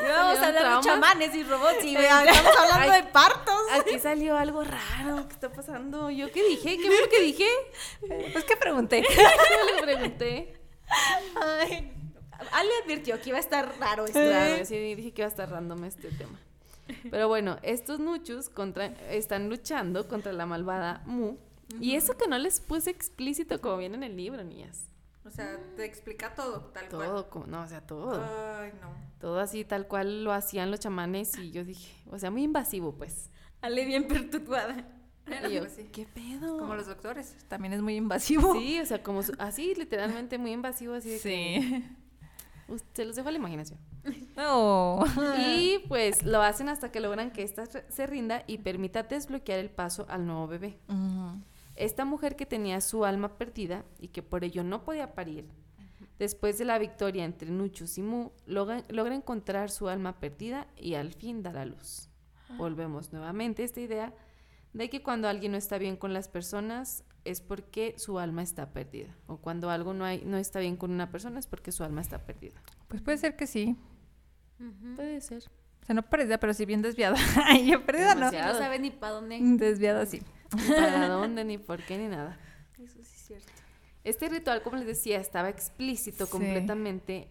No vamos a ¿Salieron hablar de chamanes y robots y vea, estamos hablando de partos. Aquí salió algo raro. ¿Qué está pasando? ¿Yo qué dije? ¿Qué fue lo que dije? pues que pregunté. Yo le pregunté. Ay, Ale advirtió que iba a estar raro esto. Claro, sí, dije que iba a estar random este tema. Pero bueno, estos Nuchus contra, están luchando contra la malvada Mu. Y eso que no les puse explícito como viene en el libro, niñas. O sea, te explica todo, tal Todo, como, no, o sea, todo. Ay, no. Todo así, tal cual lo hacían los chamanes. Y yo dije, o sea, muy invasivo, pues. Ale bien perturbada. Y yo, sí. ¿qué pedo? Como los doctores, también es muy invasivo. Sí, o sea, como su- así, literalmente muy invasivo, así de que Sí. se los dejo a la imaginación. Oh. Y pues lo hacen hasta que logran que ésta se rinda y permita desbloquear el paso al nuevo bebé. Esta mujer que tenía su alma perdida y que por ello no podía parir, después de la victoria entre Nuchus y Mu, logra, logra encontrar su alma perdida y al fin dar a luz. Volvemos nuevamente a esta idea de que cuando alguien no está bien con las personas es porque su alma está perdida. O cuando algo no, hay, no está bien con una persona es porque su alma está perdida. Pues puede ser que sí. Puede ser. O sea, no perdida, pero sí bien desviada. Ay, yo perdida no. Demasiado. No sabe ni para dónde. Desviada sí. Ni para dónde, ni por qué, ni nada. Eso sí es cierto. Este ritual, como les decía, estaba explícito Sí. completamente,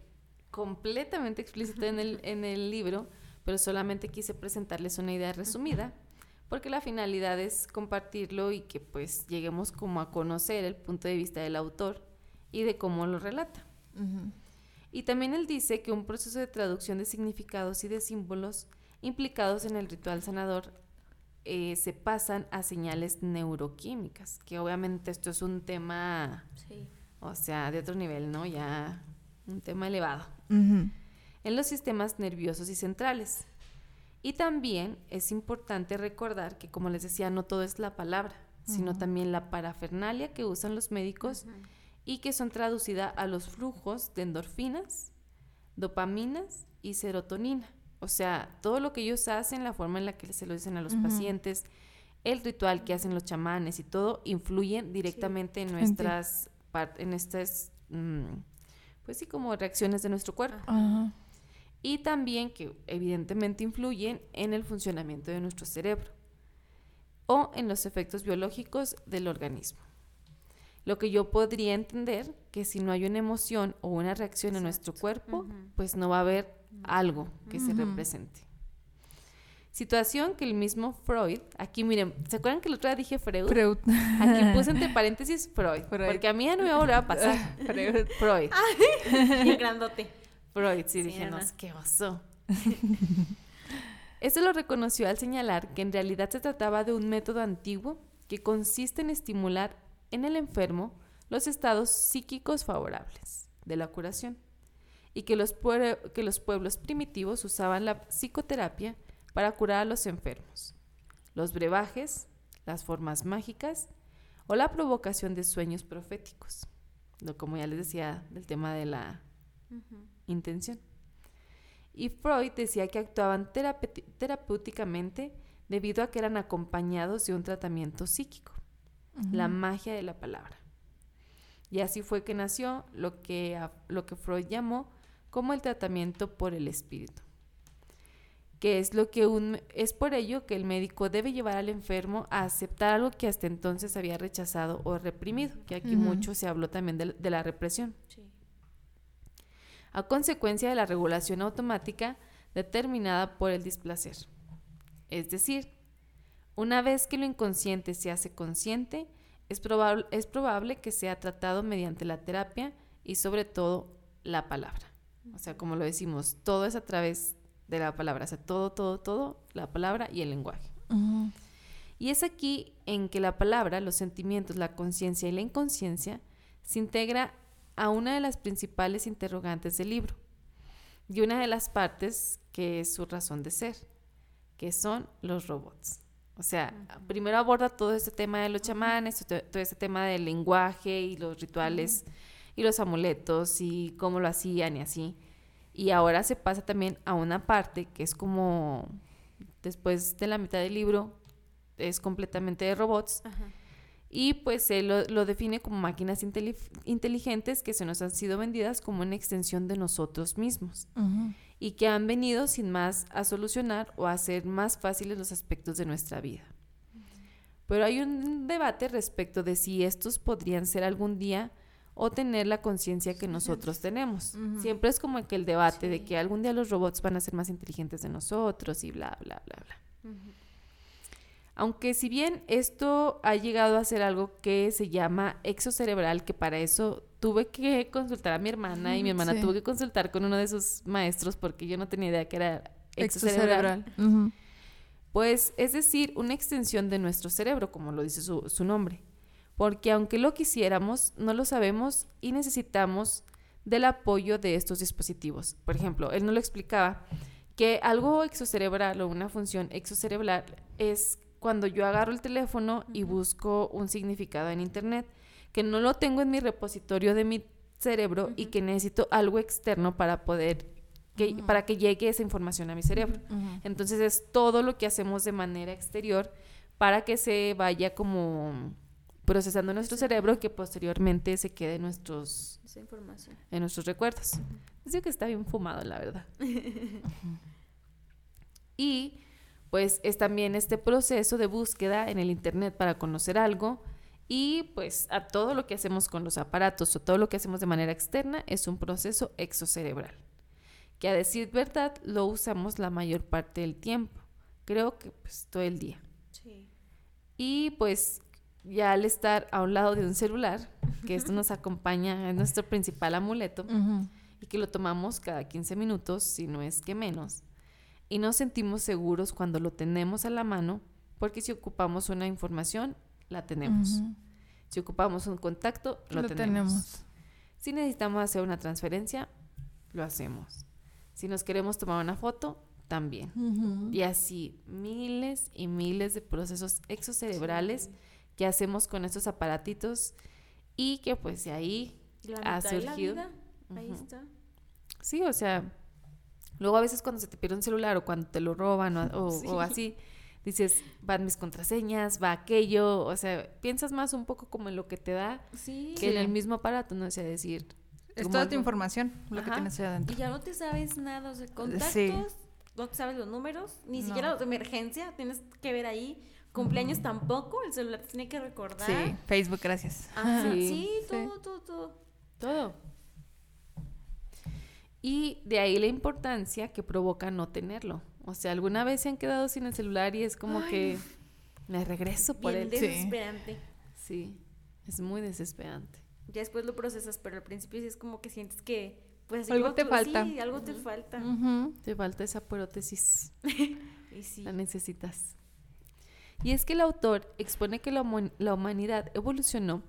completamente explícito en el, en el libro, pero solamente quise presentarles una idea resumida, porque la finalidad es compartirlo y que pues lleguemos como a conocer el punto de vista del autor y de cómo lo relata. Y también él dice que un proceso de traducción de significados y de símbolos implicados en el ritual sanador eh, se pasan a señales neuroquímicas, que obviamente esto es un tema, Sí. o sea, de otro nivel, ¿no? Ya un tema elevado, en los sistemas nerviosos y centrales. Y también es importante recordar que, como les decía, no todo es la palabra, sino también la parafernalia que usan los médicos y que son traducidas a los flujos de endorfinas, dopaminas y serotonina. O sea, todo lo que ellos hacen, la forma en la que se lo dicen a los pacientes, el ritual que hacen los chamanes y todo, influyen directamente en nuestras, en estas, mm, pues sí, como reacciones de nuestro cuerpo. Y también que evidentemente influyen en el funcionamiento de nuestro cerebro o en los efectos biológicos del organismo. Lo que yo podría entender que si no hay una emoción o una reacción en nuestro cuerpo, pues no va a haber algo que se represente. Situación que el mismo Freud, aquí miren, ¿se acuerdan que el otro día dije Freud? Freud. Aquí puse entre paréntesis Freud, Freud. porque a mí ya no me va a volver a pasar. Freud. Freud. Bien grandote. Freud, sí, Sí, dije, no, es que oso. Esto lo reconoció al señalar que en realidad se trataba de un método antiguo que consiste en estimular en el enfermo los estados psíquicos favorables de la curación y que los, que los pueblos primitivos usaban la psicoterapia para curar a los enfermos, los brebajes, las formas mágicas o la provocación de sueños proféticos, lo como ya les decía del tema de la intención. Y Freud decía que actuaban terapéuticamente debido a que eran acompañados de un tratamiento psíquico, la magia de la palabra. Y así fue que nació lo que, lo que Freud llamó como el tratamiento por el espíritu que es lo que un, es por ello que el médico debe llevar al enfermo a aceptar algo que hasta entonces había rechazado o reprimido, que aquí mucho se habló también de, la represión. A consecuencia de la regulación automática determinada por el displacer. Es decir, una vez que lo inconsciente se hace consciente, es probable, es probable que sea tratado mediante la terapia y sobre todo la palabra. O sea, como lo decimos, todo es a través de la palabra, o sea, todo, todo, todo, la palabra y el lenguaje. Y es aquí en que la palabra, los sentimientos, la conciencia y la inconsciencia se integra a una de las principales interrogantes del libro y una de las partes que es su razón de ser, que son los robots. O sea, primero aborda todo este tema de los chamanes, todo este tema del lenguaje y los rituales y los amuletos y cómo lo hacían y así. Y ahora se pasa también a una parte que es como después de la mitad del libro, es completamente de robots. Y pues él lo, define como máquinas inteligentes que se nos han sido vendidas como una extensión de nosotros mismos. Y que han venido sin más a solucionar o a hacer más fáciles los aspectos de nuestra vida. Pero hay un debate respecto de si estos podrían ser algún día o tener la conciencia que nosotros tenemos. Siempre es como que el debate de que algún día los robots van a ser más inteligentes de nosotros y bla, bla, bla, bla. Aunque si bien esto ha llegado a ser algo que se llama exocerebral, que para eso tuve que consultar a mi hermana y mi hermana tuvo que consultar con uno de sus maestros porque yo no tenía idea que era exocerebral. Pues es decir, una extensión de nuestro cerebro, como lo dice su, su nombre porque aunque lo quisiéramos, no lo sabemos y necesitamos del apoyo de estos dispositivos. Por ejemplo, él no lo explicaba, que algo exocerebral o una función exocerebral es cuando yo agarro el teléfono y busco un significado en Internet, que no lo tengo en mi repositorio de mi cerebro y que necesito algo externo para poder que, para que llegue esa información a mi cerebro. Entonces es todo lo que hacemos de manera exterior para que se vaya como procesando nuestro cerebro que posteriormente se quede en nuestros, En nuestros recuerdos. Uh que está bien fumado, la verdad. y pues es también este proceso de búsqueda en el Internet para conocer algo y pues a todo lo que hacemos con los aparatos o todo lo que hacemos de manera externa es un proceso exocerebral, que a decir verdad lo usamos la mayor parte del tiempo, creo que pues todo el día. Sí. Y pues ya al estar a un lado de un celular, que esto nos acompaña, es nuestro principal amuleto, y que lo tomamos cada 15 minutos, si no es que menos, y nos sentimos seguros cuando lo tenemos a la mano, porque si ocupamos una información, la tenemos. Si ocupamos un contacto, lo, tenemos. Si necesitamos hacer una transferencia, lo hacemos. Si nos queremos tomar una foto, también. Y así, miles y miles de procesos exocerebrales que hacemos con estos aparatitos y que pues de ahí ha surgido. Ahí está. Sí, o sea, luego a veces cuando se te pierde un celular o cuando te lo roban o, así, dices, van mis contraseñas, va aquello, o sea, piensas más un poco como en lo que te da que en el mismo aparato, no sé, decir... Es toda tu información, lo que tienes ahí adentro. Y ya no te sabes nada, o sea, contactos, no te sabes los números, ni siquiera los de emergencia, tienes que ver ahí. Cumpleaños tampoco, el celular tiene que recordar. Sí, Facebook, gracias. sí, todo, todo, todo. Todo. Y de ahí la importancia que provoca no tenerlo. O sea, alguna vez se han quedado sin el celular y es como que me regreso por él. Es desesperante. Sí. es muy desesperante. Ya después lo procesas, pero al principio sí es como que sientes que pues algo te falta. Sí, algo te falta. Te falta esa prótesis. y sí. La necesitas. Y es que el autor expone que la, humanidad evolucionó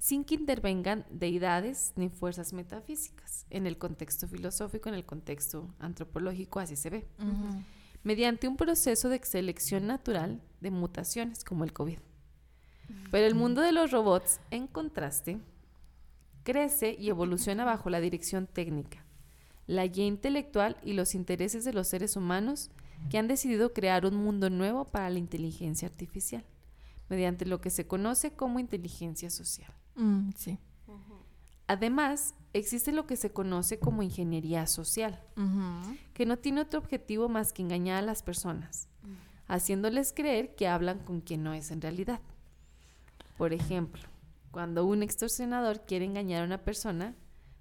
sin que intervengan deidades ni fuerzas metafísicas. En el contexto filosófico, en el contexto antropológico, así se ve. Mediante un proceso de selección natural de mutaciones, como el COVID. Pero el mundo de los robots, en contraste, crece y evoluciona bajo la dirección técnica, la guía intelectual y los intereses de los seres humanos que han decidido crear un mundo nuevo para la inteligencia artificial, mediante lo que se conoce como inteligencia social. Mm, sí. Además, existe lo que se conoce como ingeniería social, que no tiene otro objetivo más que engañar a las personas, haciéndoles creer que hablan con quien no es en realidad. Por ejemplo, cuando un extorsionador quiere engañar a una persona,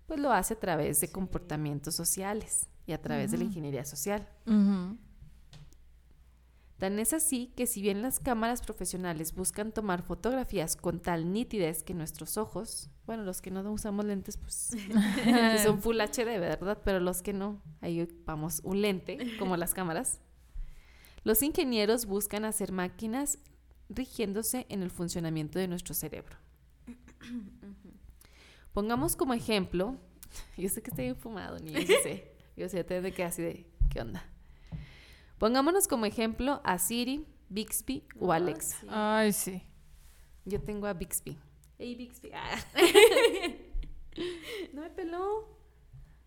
pues lo hace a través de comportamientos sociales y a través de la ingeniería social. Tan es así que si bien las cámaras profesionales buscan tomar fotografías con tal nitidez que nuestros ojos, bueno, los que no usamos lentes, pues son full HD, ¿verdad? Pero los que no, ahí vamos, un lente, como las cámaras. Los ingenieros buscan hacer máquinas rigiéndose en el funcionamiento de nuestro cerebro. Pongamos como ejemplo, yo sé que estoy infumado, ni yo sé, yo sé, te de que así de, ¿qué onda? Pongámonos como ejemplo a Siri, Bixby o Alexa. Ay, sí. Yo tengo a Bixby. Hey, Bixby. Ah. no me peló.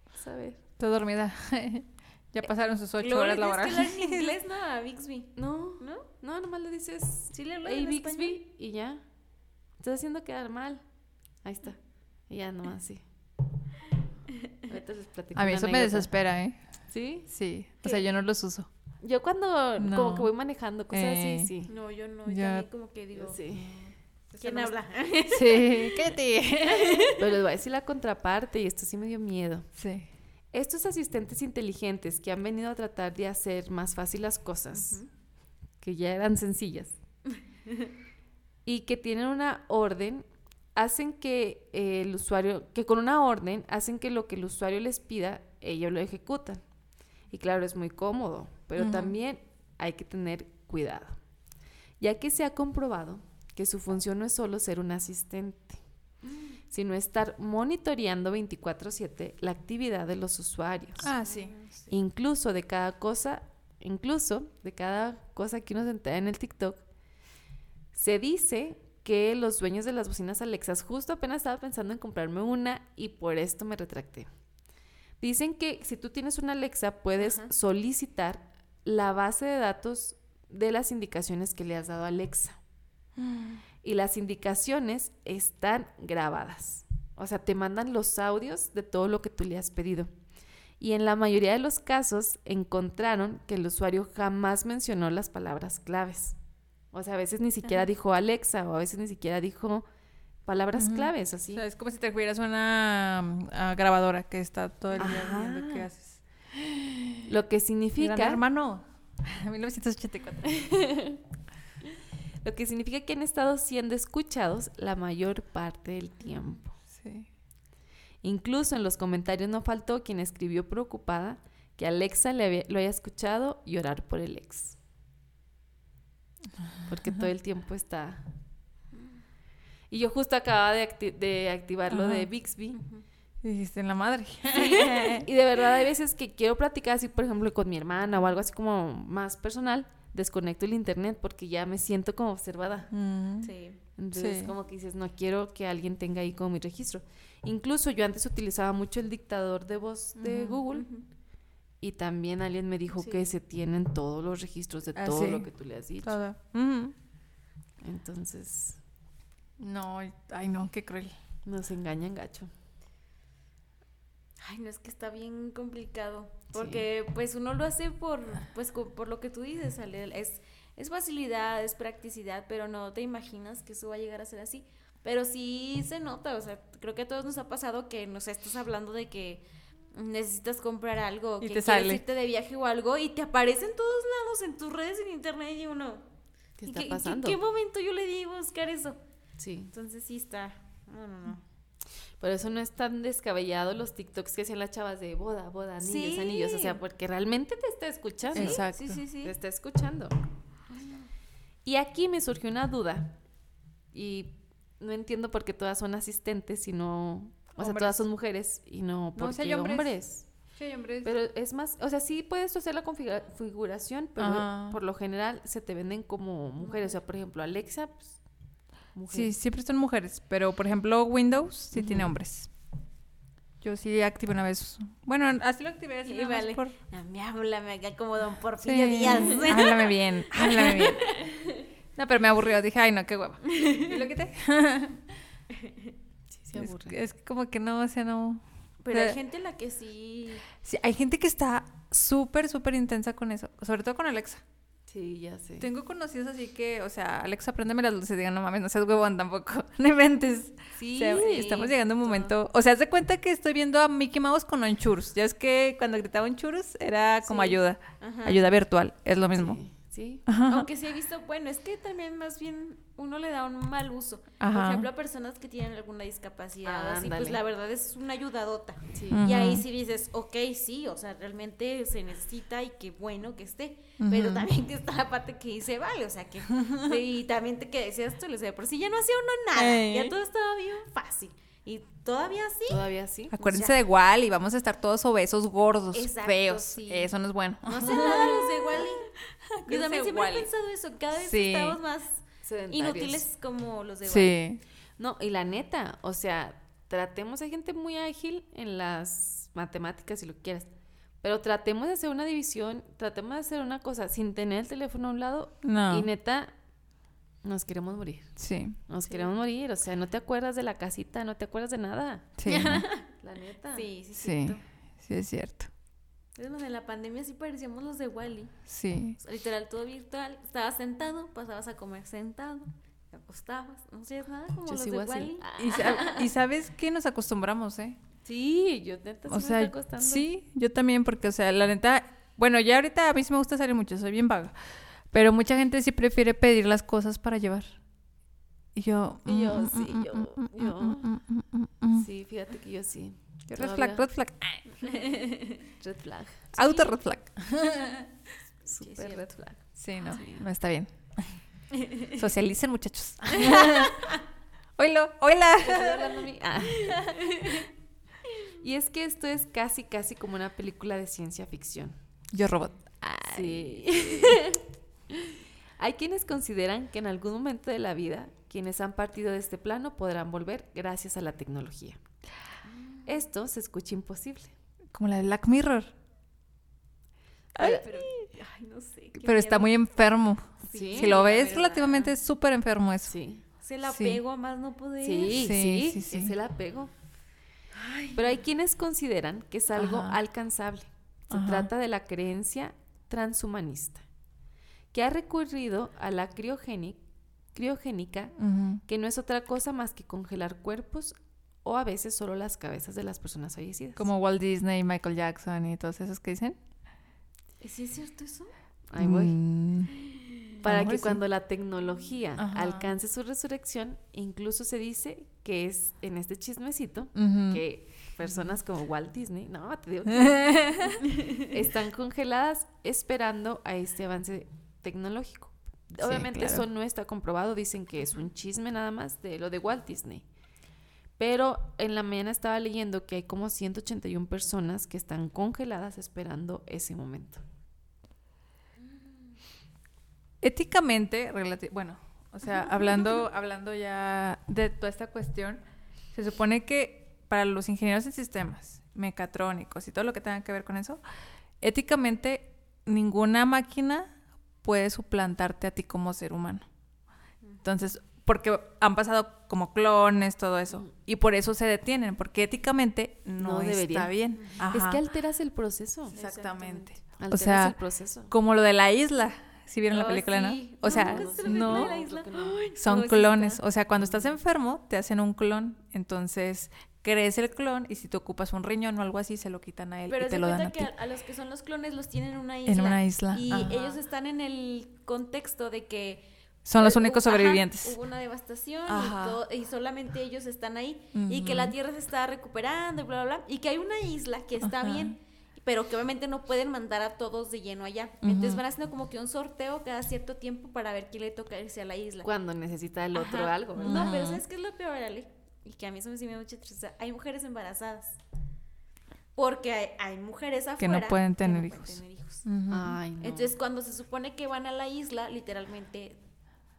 Vamos a ver. Estoy dormida. ya pasaron sus ocho horas laborales. hablar en inglés, no, a Bixby. No, ¿No? no, nomás le dices Sí le hablas Hey, en español. Bixby y ya. Estás haciendo quedar mal. Ahí está. Y ya nomás sí. Ahorita les platico A mí eso me desespera, ¿eh? ¿Sí? Sí. O ¿Qué? sea, yo no los uso. Yo cuando No. como que voy manejando cosas Eh. así, sí. No, yo no. Ya. Ya. como que digo. Sí. ¿Quién no habla? Sí. Cállate. Pero les voy a decir la contraparte y esto sí me dio miedo. sí. Estos asistentes inteligentes que han venido a tratar de hacer más fácil las cosas, que ya eran sencillas, y que tienen una orden, hacen que eh, el usuario, que con una orden hacen que lo que el usuario les pida, ellos lo ejecutan. Y claro, es muy cómodo, pero también hay que tener cuidado, ya que se ha comprobado que su función no es solo ser un asistente, sino estar monitoreando 24/7 la actividad de los usuarios Ah, sí. incluso de cada cosa, incluso de cada cosa que uno se entera en el TikTok, se dice que los dueños de las bocinas Alexas, justo apenas estaba pensando en comprarme una y por esto me retracté. Dicen que si tú tienes una Alexa puedes Ajá. solicitar la base de datos de las indicaciones que le has dado a Alexa. Y las indicaciones están grabadas. O sea, te mandan los audios de todo lo que tú le has pedido. Y en la mayoría de los casos encontraron que el usuario jamás mencionó las palabras claves. O sea, a veces ni siquiera Ajá. dijo Alexa o a veces ni siquiera dijo palabras claves, O así. sea, es como si te tuvieras una mm, grabadora que está todo el día Ajá. viendo qué haces. Lo que Gran significa, hermano. 1984. lo que significa que han estado siendo escuchados la mayor parte del tiempo. Sí. Incluso en los comentarios no faltó quien escribió preocupada que Alexa le había- lo haya escuchado llorar por el ex. Porque todo el tiempo está... Y yo justo acababa de, acti- de activar lo de. Bixby. Dijiste en la madre. Y de verdad hay veces que quiero platicar así, por ejemplo, con mi hermana o algo así como más personal, desconecto el internet porque ya me siento como observada. Mm. Sí. Entonces, Sí. como que dices, no quiero que alguien tenga ahí como mi registro. Incluso yo antes utilizaba mucho el dictador de voz de. Google y también alguien me dijo Sí. que se tienen todos los registros de Ah, todo sí. lo que tú le has dicho. Todo. Entonces, No, ay no, qué cruel. nos engañan gacho. Ay, no es que está bien complicado. Porque pues uno lo hace por, pues, por lo que tú dices, Ale, Es, es facilidad, es practicidad, pero no te imaginas que eso va a llegar a ser así. Pero sí se nota, o sea, creo que a todos nos ha pasado que nos estás hablando de que necesitas comprar algo, Y que te quieres sale. irte de viaje o algo y te aparece en todos lados, en tus redes, en internet y uno. ¿Qué ¿y está qué- pasando? ¿En qué momento yo le di a buscar eso? Sí. Entonces sí está. No, no, no. Por eso no es tan descabellado los TikToks que hacían las chavas de boda, boda, anillos, Sí. anillos. O sea, porque realmente te está escuchando. Exacto. Sí, sí, sí. Te está escuchando. Y aquí me surgió una duda. Y no entiendo por qué todas son asistentes y no. O sea, Hombres. todas son mujeres y no No, porque sí hay hombres. hombres. Sí, hombre. Pero es más, o sea, sí puedes hacer la configuración, pero Ajá. por lo general se te venden como mujeres. O sea, por ejemplo, Alexa, pues, Sí, siempre son mujeres, pero por ejemplo Windows sí tiene hombres. Yo sí activé una vez. Bueno, así lo activé. Así vale. por- Ah, me háblame acá como don Sí, Porfirio Díaz. háblame bien, háblame bien. No, pero me aburrió. Dije, ay, no, qué hueva. Y lo quité. Sí, se Es, aburre. es como que no, o sea, no. Pero hay Eh, gente a la que sí. Sí, hay gente que está súper, súper intensa con eso. Sobre todo con Alexa. Sí, ya sé. Tengo conocidos así que, o sea, Alexa, préndeme las luces digan, no mames, no seas huevón tampoco. No inventes. Sí, O sea, sí, estamos llegando a un momento. O sea, haz de cuenta que estoy viendo a Mickey Mouse con un churros. Ya es que cuando gritaba un churros era como Sí. ayuda. Ajá. Ayuda virtual. Es lo mismo. Sí, sí. Aunque sí he visto, bueno, es que también más bien uno le da un mal uso. Por ejemplo, a personas que tienen alguna discapacidad, Ah, así, pues la verdad es una ayudadota. Sí. Y ahí sí dices, ok, sí, o sea, realmente se necesita y qué bueno que esté. Pero también que está la parte que dice, vale, o sea, que. y también te que decías tú, o sea, por si ya no hacía uno nada, Ey. ya todo estaba bien fácil. Y todavía sí. Todavía sí. Acuérdense ya. de igual y vamos a estar todos obesos, gordos, Exacto, feos. sí. Eso no es bueno. No hacen nada los de Wally. Yo también de siempre he Wall-E. pensado eso, cada vez Sí. estamos más Sedentarios. inútiles como los de Wally. Sí. No, y la neta, o sea, tratemos a gente muy ágil en las matemáticas, si lo quieras. Pero tratemos de hacer una división, tratemos de hacer una cosa sin tener el teléfono a un lado. No. Y neta, nos queremos morir. Sí. Nos queremos morir. O sea, no te acuerdas de la casita, no te acuerdas de nada. Sí. La neta. Sí, sí, Sí. Sí, es cierto. Es donde en la pandemia sí parecíamos los de Wally. Sí. literal, todo virtual. Estabas sentado, pasabas a comer sentado, te acostabas, no hacías nada como Yo los sigo de así. Wally. Y, sa- y sabes que nos acostumbramos, ¿eh? Sí, yo neta sí O me sea, está costando. sí, yo también, porque, o sea, la neta, bueno, ya ahorita a mí sí me gusta salir mucho, soy bien vaga, pero mucha gente sí prefiere pedir las cosas para llevar. Y yo... Y yo, mm, sí, mm, yo- mm, yo-. Sí, fíjate que yo sí. Red flag, red flag. Red flag. Auto red flag. Super cierto. red flag. Sí, no, Sí. no está bien. Socialicen, muchachos. Oilo, hola. Ah. Y es que esto es casi, casi como una película de ciencia ficción. Yo robot. Sí. Hay quienes consideran que en algún momento de la vida quienes han partido de este plano podrán volver gracias a la tecnología. Esto se escucha imposible. Como la de Black Mirror. Ay, pero, ay, no sé. qué Pero está muy enfermo. Sí, si lo la ves relativamente es súper enfermo eso. Sí. Se la Sí. pego a más no poder. Sí, Sí, sí, sí, sí. es el apego. Pero hay quienes consideran que es algo Ajá. alcanzable. Se Ajá. trata de la creencia transhumanista, que ha recurrido a la criogéni- criogénica, que no es otra cosa más que congelar cuerpos o a veces solo las cabezas de las personas fallecidas. Como Walt Disney, Michael Jackson y todos esos que dicen. ¿Sí es cierto eso? Ahí voy. Mm, Para que sí. cuando la tecnología Ajá. alcance su resurrección, incluso se dice que es en este chismecito que personas como Walt Disney, no, te digo, que están congeladas esperando a este avance tecnológico. Sí, Obviamente claro. eso no está comprobado, dicen que es un chisme nada más de lo de Walt Disney. Pero en la mañana estaba leyendo que hay como 181 personas que están congeladas esperando ese momento. Éticamente, bueno, o sea, hablando, hablando ya de toda esta cuestión, se supone que para los ingenieros en sistemas, mecatrónicos y todo lo que tenga que ver con eso, éticamente ninguna máquina puede suplantarte a ti como ser humano. Entonces, porque han pasado como clones, todo eso. Y por eso se detienen, porque éticamente no, No debería. está bien. Es que alteras el proceso. Exactamente. Alteras sea, el proceso. Como lo de la isla. Si vieron la Oh, película, sí. ¿no? O sea, no. no. Son sí clones. O sea, cuando estás enfermo, te hacen un clon. Entonces, crees el clon y si te ocupas un riñón o algo así, se lo quitan a él Pero y te lo dan cuenta a que ti. a, a los que son los clones los tienen en una isla. En una isla. Y Ajá. ellos están en el contexto de que... Son los eh, únicos ajá, sobrevivientes. hubo una devastación y, todo- y solamente ellos están ahí. Y que la. Tierra se está recuperando y bla, bla, bla. Y que hay una isla que está Ajá. bien. Pero que obviamente no pueden mandar a todos de lleno allá. Entonces van haciendo como que un sorteo cada cierto tiempo para ver quién le toca irse a la isla. Cuando necesita el otro Ajá. algo, ¿verdad? No, pero. ¿sabes qué es lo peor, Ale? Y que a mí eso me sí me da mucha tristeza. Hay mujeres embarazadas. Porque hay, hay mujeres afuera Que no pueden tener hijos. tener hijos. Ujú. Ay, no. Entonces, cuando se supone que van a la isla, literalmente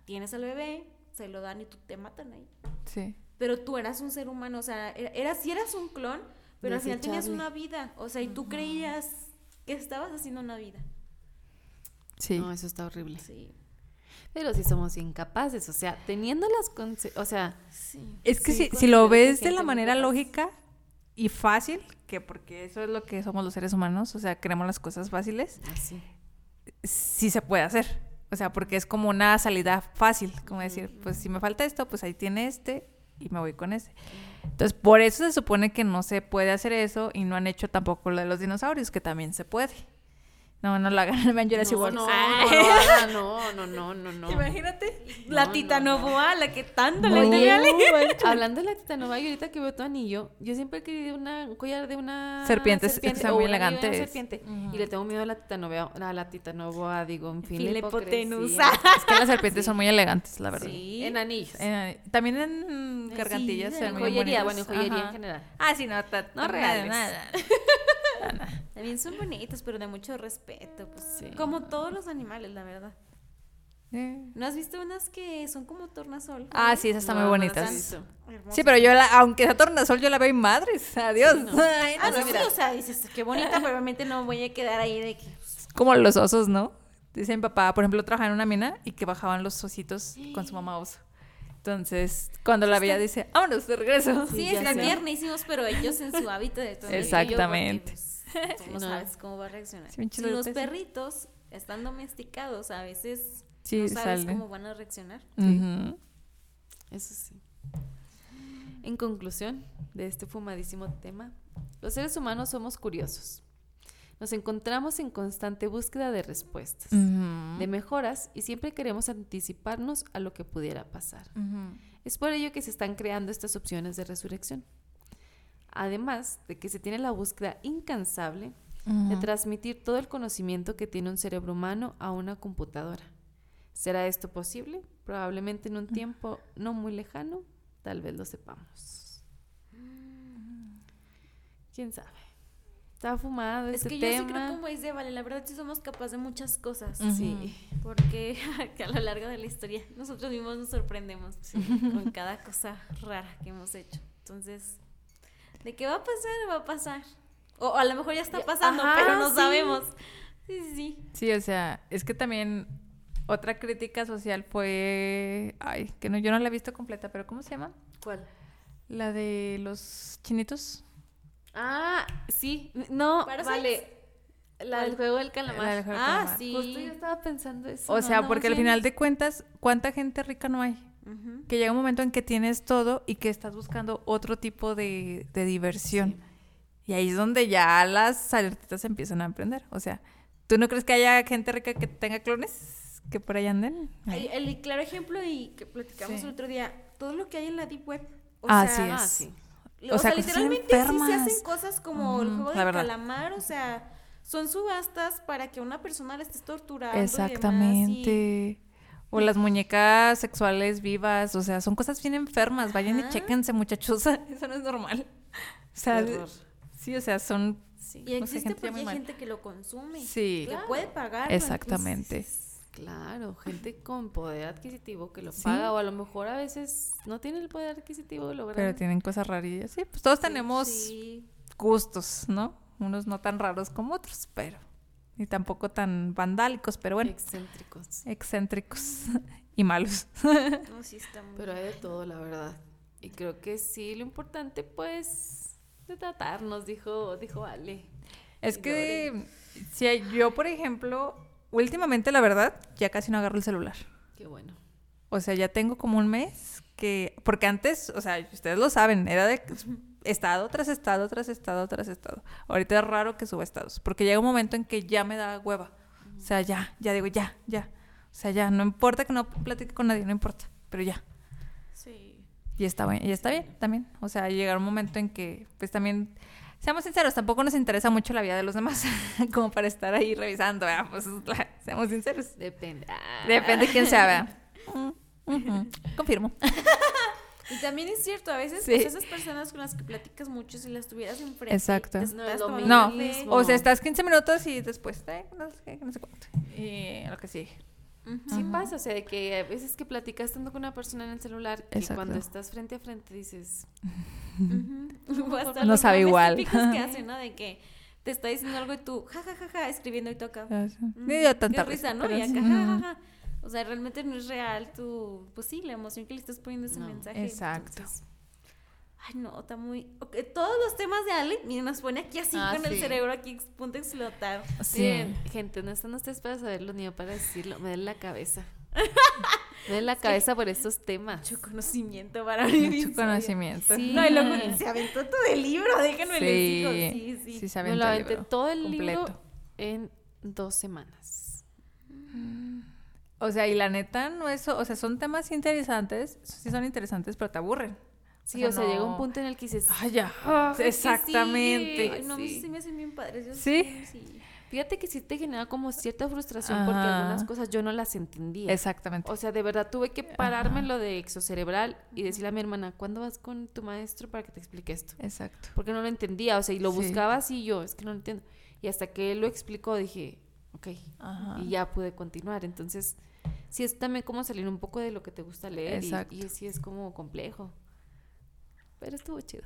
tienes al bebé, se lo dan y tú te matan ahí. Sí. Pero tú eras un ser humano, o sea, era, eras, si eras un clon, Pero al final tenías una vida, o sea, y tú creías que estabas haciendo una vida. Sí. No, eso está horrible. Sí. Pero sí somos incapaces, o sea, teniendo las... O sea, Sí. Es que Sí, si, si lo ves de la manera capaz. lógica y fácil, que porque eso es lo que somos los seres humanos, o sea, queremos las cosas fáciles, así. sí se puede hacer. O sea, porque es como una salida fácil, como decir, pues si me falta esto, pues ahí tiene este y me voy con ese. Entonces, por eso se supone que no se puede hacer eso y no han hecho tampoco lo de los dinosaurios, que también se puede. No, no lo hagan, vean Jurassic No, World. no, Ay. no, no, no, no, no, no. Imagínate. La No, titanoboa, la que tanto le hablando de la titanova, y ahorita que veo tu anillo, yo siempre he querido una, un collar de una Serpiente, es- serpiente son o muy. Ujú. Y le tengo miedo a la titanova, a la titanoboa, digo, en fin, la hipocresía. Es que las serpientes son muy elegantes, la verdad. Sí. En anillos. Eh, también en Sí, gargantillas. en joyería, bonitas. bueno, en joyería Ajá. en general. Ah, sí, no, No reales. nada. También son bonitos, pero de mucho respeto. Pues, Sí. Como todos los animales, la verdad. Eh. ¿No has visto unas que son como tornasol? Ah, sí, esas están No, muy bonitas. Sí, pero yo, la, aunque sea tornasol, yo la veo y madres. Adiós. Sí, no. Ay, no, Ah, no, sí, o sea, dices, qué bonita, pero obviamente no voy a quedar ahí de que... Como los osos, ¿no? Dice mi papá, por ejemplo, trabajaba en una mina y que bajaban los ositos con su mamá oso. Entonces, cuando la veía, dice, vámonos, de regreso. Sí, ya están sé. tiernísimos, pero ellos en su hábitat Exactamente. porque, pues, tú no No. sabes cómo va a reaccionar. Sí, Si los perritos están domesticados, a veces Sí, no sabes sale. cómo van a reaccionar. Eso sí. En conclusión de este fumadísimo tema, los seres humanos somos curiosos. Nos encontramos en constante búsqueda de respuestas, de mejoras y siempre queremos anticiparnos a lo que pudiera pasar. Es por ello que se están creando estas opciones de resurrección. Además de que se tiene la búsqueda incansable de Ujú. transmitir todo el conocimiento que tiene un cerebro humano a una computadora. ¿Será esto posible? Probablemente en un tiempo no muy lejano, tal vez lo sepamos. ¿Quién sabe? Está fumado Es este que yo sí creo tema. como dice Vale, la verdad sí somos capaces de muchas cosas. Ujú. Sí. Porque que a lo largo de la historia nosotros mismos nos sorprendemos con cada cosa rara que hemos hecho. Entonces, ¿de qué va a pasar? Va a pasar. O a lo mejor ya está pasando, ajá, pero no sí. sabemos. Sí, sí, sí. Sí, o sea, es que también otra crítica social fue, ay, que no, yo no la he visto completa, pero ¿cómo se llama? ¿Cuál? La de los chinitos. Ah, sí. No, vale. La del juego del calamar. La del juego del Ah, calamar. sí. Justo yo estaba pensando eso. O sea, no, porque al final de cuentas, ¿cuánta gente rica no hay? Ujú. Que llega un momento en que tienes todo y que estás buscando otro tipo de, de diversión. Y ahí es donde ya las alertitas empiezan a emprender. O sea, ¿tú no crees que haya gente rica que tenga clones que por ahí anden? El, el claro ejemplo y que platicamos Sí. el otro día, todo lo que hay en la Deep Web. O Así sea, es. Ah, sí. O, O sea, sea, literalmente sí se hacen cosas como el Ujú, juego la del verdad. calamar, o sea, son subastas para que una persona la estés torturando. y demás, y- Exactamente. O las muñecas sexuales vivas, o sea, son cosas bien enfermas. Vayan y chéquense, muchachos. Eso no es normal. O sea, sí, o sea, son. Sí. Y existe gente ya porque muy hay mal. gente que lo consume. Sí. Que puede pagar. Exactamente. Claro, gente con poder adquisitivo que lo Sí. paga o a lo mejor a veces no tiene el poder adquisitivo de lograr. Pero tienen cosas rarillas. Sí, pues todos tenemos Sí. gustos, ¿no? Unos no tan raros como otros, pero. Ni tampoco tan vandálicos, pero bueno, excéntricos. excéntricos y malos. No, sí está muy- Pero hay de todo, la verdad. Y creo que sí, lo importante, pues, de tratarnos, dijo, dijo Ale. Es Y que si hay- yo, por ejemplo, últimamente, la verdad, ya casi no agarro el celular. Qué bueno. O sea, ya tengo como un mes que... Porque antes, o sea, ustedes lo saben, era de estado tras estado, tras estado, tras estado. Ahorita es raro que suba estados, porque llega un momento en que ya me da hueva. O sea, ya, ya digo, ya, ya. O sea, ya, no importa que no platique con nadie, no importa, pero ya. Sí. Y está bien, y está bien también. O sea, llegar un momento en que, pues también, seamos sinceros, tampoco nos interesa mucho la vida de los demás, como para estar ahí revisando, ¿verdad? Pues la- seamos sinceros. Depende. Ah. Depende de quién sea, ¿verdad? Mm, Confirmo. Y también es cierto, a veces Sí. pues, esas personas con las que platicas mucho, si las tuvieras enfrente, Exacto. te No es lo No, mismo. O sea, estás 15 minutos y después, eh, no sé qué, no sé cuánto. Y lo que sigue. Ujú. Sí pasa, o sea, de que a veces que platicas tanto con una persona en el celular que Exacto. cuando estás frente a frente dices. O hasta No sabe igual. que hacen, ¿no? De que te está diciendo algo y tú, ja, ja, ja, ja, escribiendo y. Ya sé. Mm, Ni dio tanta qué risa, ¿no? Y acá, sí. O sea, realmente no es real tu, pues sí, la emoción que le estás poniendo a ese No, mensaje. exacto. entonces, ay, no, está muy... ok, todos los temas de Ale, miren, nos pone aquí así Ah, con el sí. cerebro aquí a punto de explotar. Sí. Bien, gente, no están ustedes para saberlo ni yo para decirlo. Me den la cabeza. me den la cabeza por estos temas. Mucho conocimiento para mí. Mucho conocimiento. Sí. No, y luego se aventó todo el libro, déjenme les digo. Sí, sí. Sí, se Me aventó lo el aventé libro todo el completo. libro en dos semanas. O sea, y la neta no es, o sea, son temas interesantes, sí son interesantes, pero te aburren. Sí, o sea, llega un punto en el que dices, Ay, ya. Es que sí, Exactamente. ay, no, sí me hacen bien padres. yo ¿Sí? sí. fíjate que sí te genera como cierta frustración porque algunas cosas yo no las entendía. Exactamente. O sea, de verdad tuve que pararme Ajá. lo de exocerebral y decirle a mi hermana, ¿cuándo vas con tu maestro para que te explique esto? Exacto. Porque no lo entendía, o sea, y lo buscaba así y yo, es que no lo entiendo. Y hasta que él lo explicó dije, ok, Ajá. y ya pude continuar. Entonces, sí es también como salir un poco de lo que te gusta leer y- Exacto. y, sí es como complejo. Pero estuvo chido.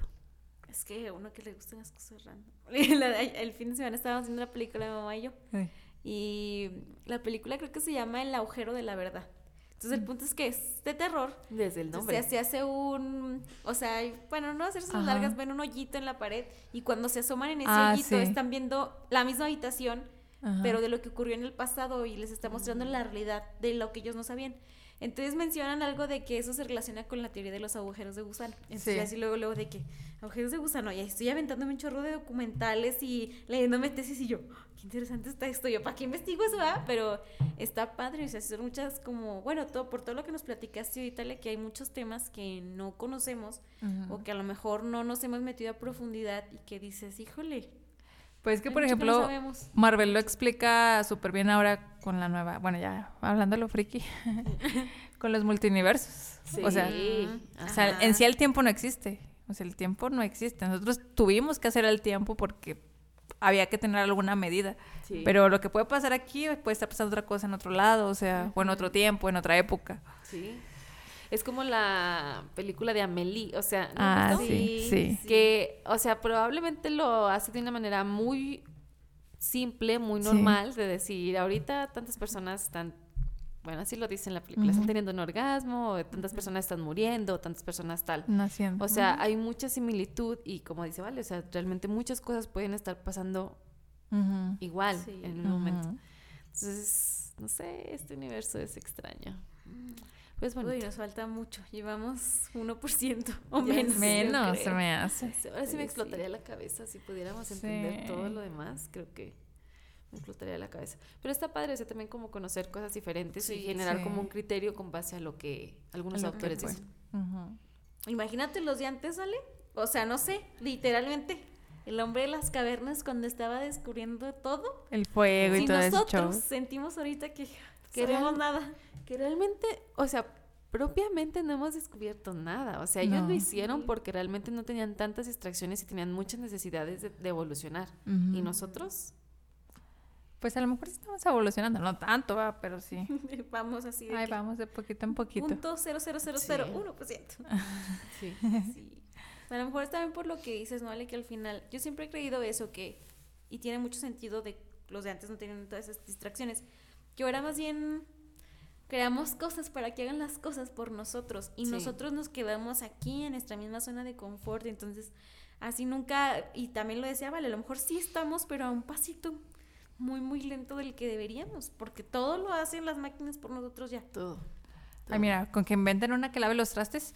Es que a uno que le gustan las cosas random. De- el fin de semana estábamos viendo la película mi mamá y yo. Ay. Y la película creo que se llama El agujero de la verdad. Entonces el punto es que es de terror. Desde el Entonces, nombre. se hace un, o sea, bueno, no hacerse largas, ven un hoyito en la pared y cuando se asoman en ese Ah, hoyito sí. están viendo la misma habitación, Ajá. pero de lo que ocurrió en el pasado y les está mostrando la realidad de lo que ellos no sabían. Entonces mencionan algo de que eso se relaciona con la teoría de los agujeros de gusano. Entonces Sí. así luego, luego de que agujeros de gusano, y ahí estoy aventándome un chorro de documentales y leyéndome tesis y yo, "Oh, qué interesante está esto, yo, ¿para qué investigo eso? ah?". Pero está padre, o sea, son muchas como, bueno, todo, por todo lo que nos platicaste ahorita, que hay muchos temas que no conocemos Ujú. o que a lo mejor no nos hemos metido a profundidad y que dices, híjole, Pues que, hay por mucho que no ejemplo, sabemos". Marvel lo explica súper bien ahora con la nueva, bueno, ya hablando lo friki, con los multiversos. O sea, o sea, en sí el tiempo no existe. O sea, el tiempo no existe. Nosotros tuvimos que hacer el tiempo porque había que tener alguna medida. Sí. Pero lo que puede pasar aquí puede estar pasando otra cosa en otro lado, o sea, o en otro tiempo, en otra época. Sí. Es como la película de Amélie, o sea, ¿no Ah, sí, sí. que, o sea, probablemente lo hace de una manera muy simple, muy Sí. normal de decir, ahorita tantas personas están, bueno, así lo dice en la película, están teniendo un orgasmo, o tantas personas están muriendo, o tantas personas tal. Naciendo. O sea, hay mucha similitud y como dice, vale, o sea, realmente muchas cosas pueden estar pasando igual Sí. en un momento. Entonces, no sé, este universo es extraño. Pues bueno, Uy, nos falta mucho, llevamos 1% o menos. Menos se me hace. ahora sí me Sí. explotaría la cabeza si pudiéramos entender Sí. todo lo demás, creo que me explotaría la cabeza. Pero está padre, o sea, también como conocer cosas diferentes y generar sí. como un criterio con base a lo que algunos Lo que autores fue. dicen. Imagínate los de antes, ¿sale? O sea, no sé, literalmente. El hombre de las cavernas cuando estaba descubriendo todo. El fuego y Si todo ese nosotros show. sentimos ahorita que Que queremos nada. Que realmente, o sea, propiamente no hemos descubierto nada. O sea, ellos No. lo hicieron porque realmente no tenían tantas distracciones y tenían muchas necesidades de, de evolucionar. Y nosotros, Pues a lo mejor sí estamos evolucionando, no tanto, va, pero sí. Vamos así de Ahí que vamos de poquito en poquito. punto cero cero cero cero uno por ciento. sí. Sí. A lo mejor es también por lo que dices, ¿no? Ale? Que al final, yo siempre he creído eso, que, y tiene mucho sentido de los de antes no tenían todas esas distracciones, que ahora más bien creamos cosas para que hagan las cosas por nosotros y Sí. nosotros nos quedamos aquí en nuestra misma zona de confort, entonces así nunca, y también lo decía, vale, a lo mejor sí estamos, pero a un pasito muy, muy lento del que deberíamos, porque todo lo hacen las máquinas por nosotros ya. todo. Ay, mira, con que inventen una que lave los trastes,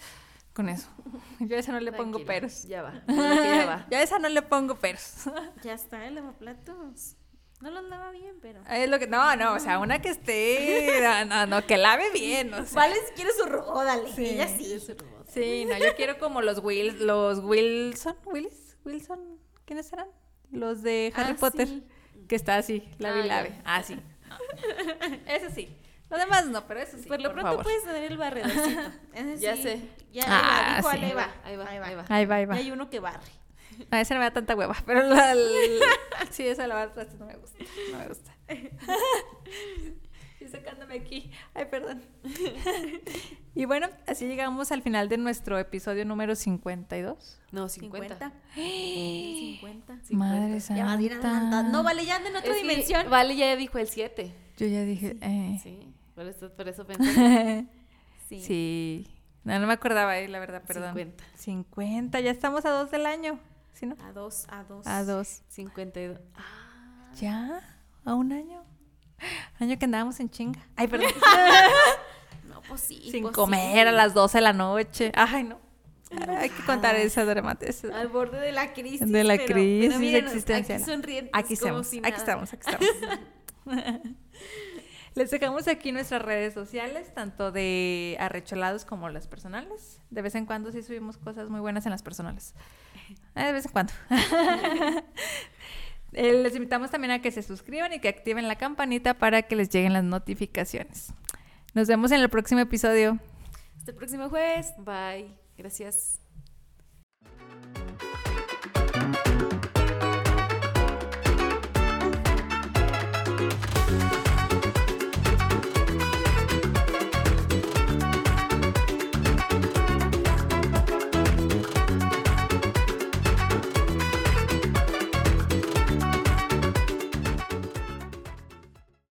con eso. Yo a esa no le pongo peros. Ya va. ya va. Yo a esa no le pongo peros. Ya está, el lavaplatos. No los lava bien, pero... Es lo que, no, no, o sea, una que esté, no, no, no, que lave bien, o sea. Vale, si quieres su robot, dale. Sí. Ella sí. Sí, no, yo quiero como los Will, los Wilson, Willis, Wilson, ¿quiénes eran? Los de Harry Ah, Potter, sí. que está así, lave Ah, y lave. Ah, sí. Eso sí. Lo demás no, pero eso sí. Por lo pronto favor. puedes tener el barredorcito. Ese Ya sí. sé. Ya Ah, ahí va, dijo sí. Ahí va. Ahí va, ahí va. Ahí va, ahí Y va. hay uno que barre. A ese no me da tanta hueva, pero la, el- sí, esa lavar trastes no me gusta. No me gusta. Estoy sacándome aquí. Ay, perdón. y bueno, así llegamos al final de nuestro episodio número 52. No, 50. 50. 50. Madre Ya va bien adelantada. santa. No, vale, ya anda en otra Es que dimensión. Vale, ya dijo el 7. Yo ya dije, eh, Sí, por eso, por eso pensé. Sí. sí. No, no me acordaba, eh, la verdad, perdón. 50. 50, ya estamos a dos del año. ¿Sí, no? A dos, a dos. A dos. 52. Ah, ¿Ya? ¿A un año? Año que andábamos en chinga. Ay, perdón. No, pues sí. Sin pues comer sí. a las 12 de la noche. Ay, no. Hay que contar esa dramática. Al borde de la crisis. De la pero- crisis pero miren, existencial. Aquí sonrientes. Aquí como estamos, si aquí estamos, aquí estamos. Les dejamos aquí nuestras redes sociales, tanto de arrecholados como las personales. De vez en cuando sí subimos cosas muy buenas en las personales. Eh, de vez en cuando. Eh, les invitamos también a que se suscriban y que activen la campanita para que les lleguen las notificaciones. Nos vemos en el próximo episodio. Hasta el próximo jueves. bye. Gracias.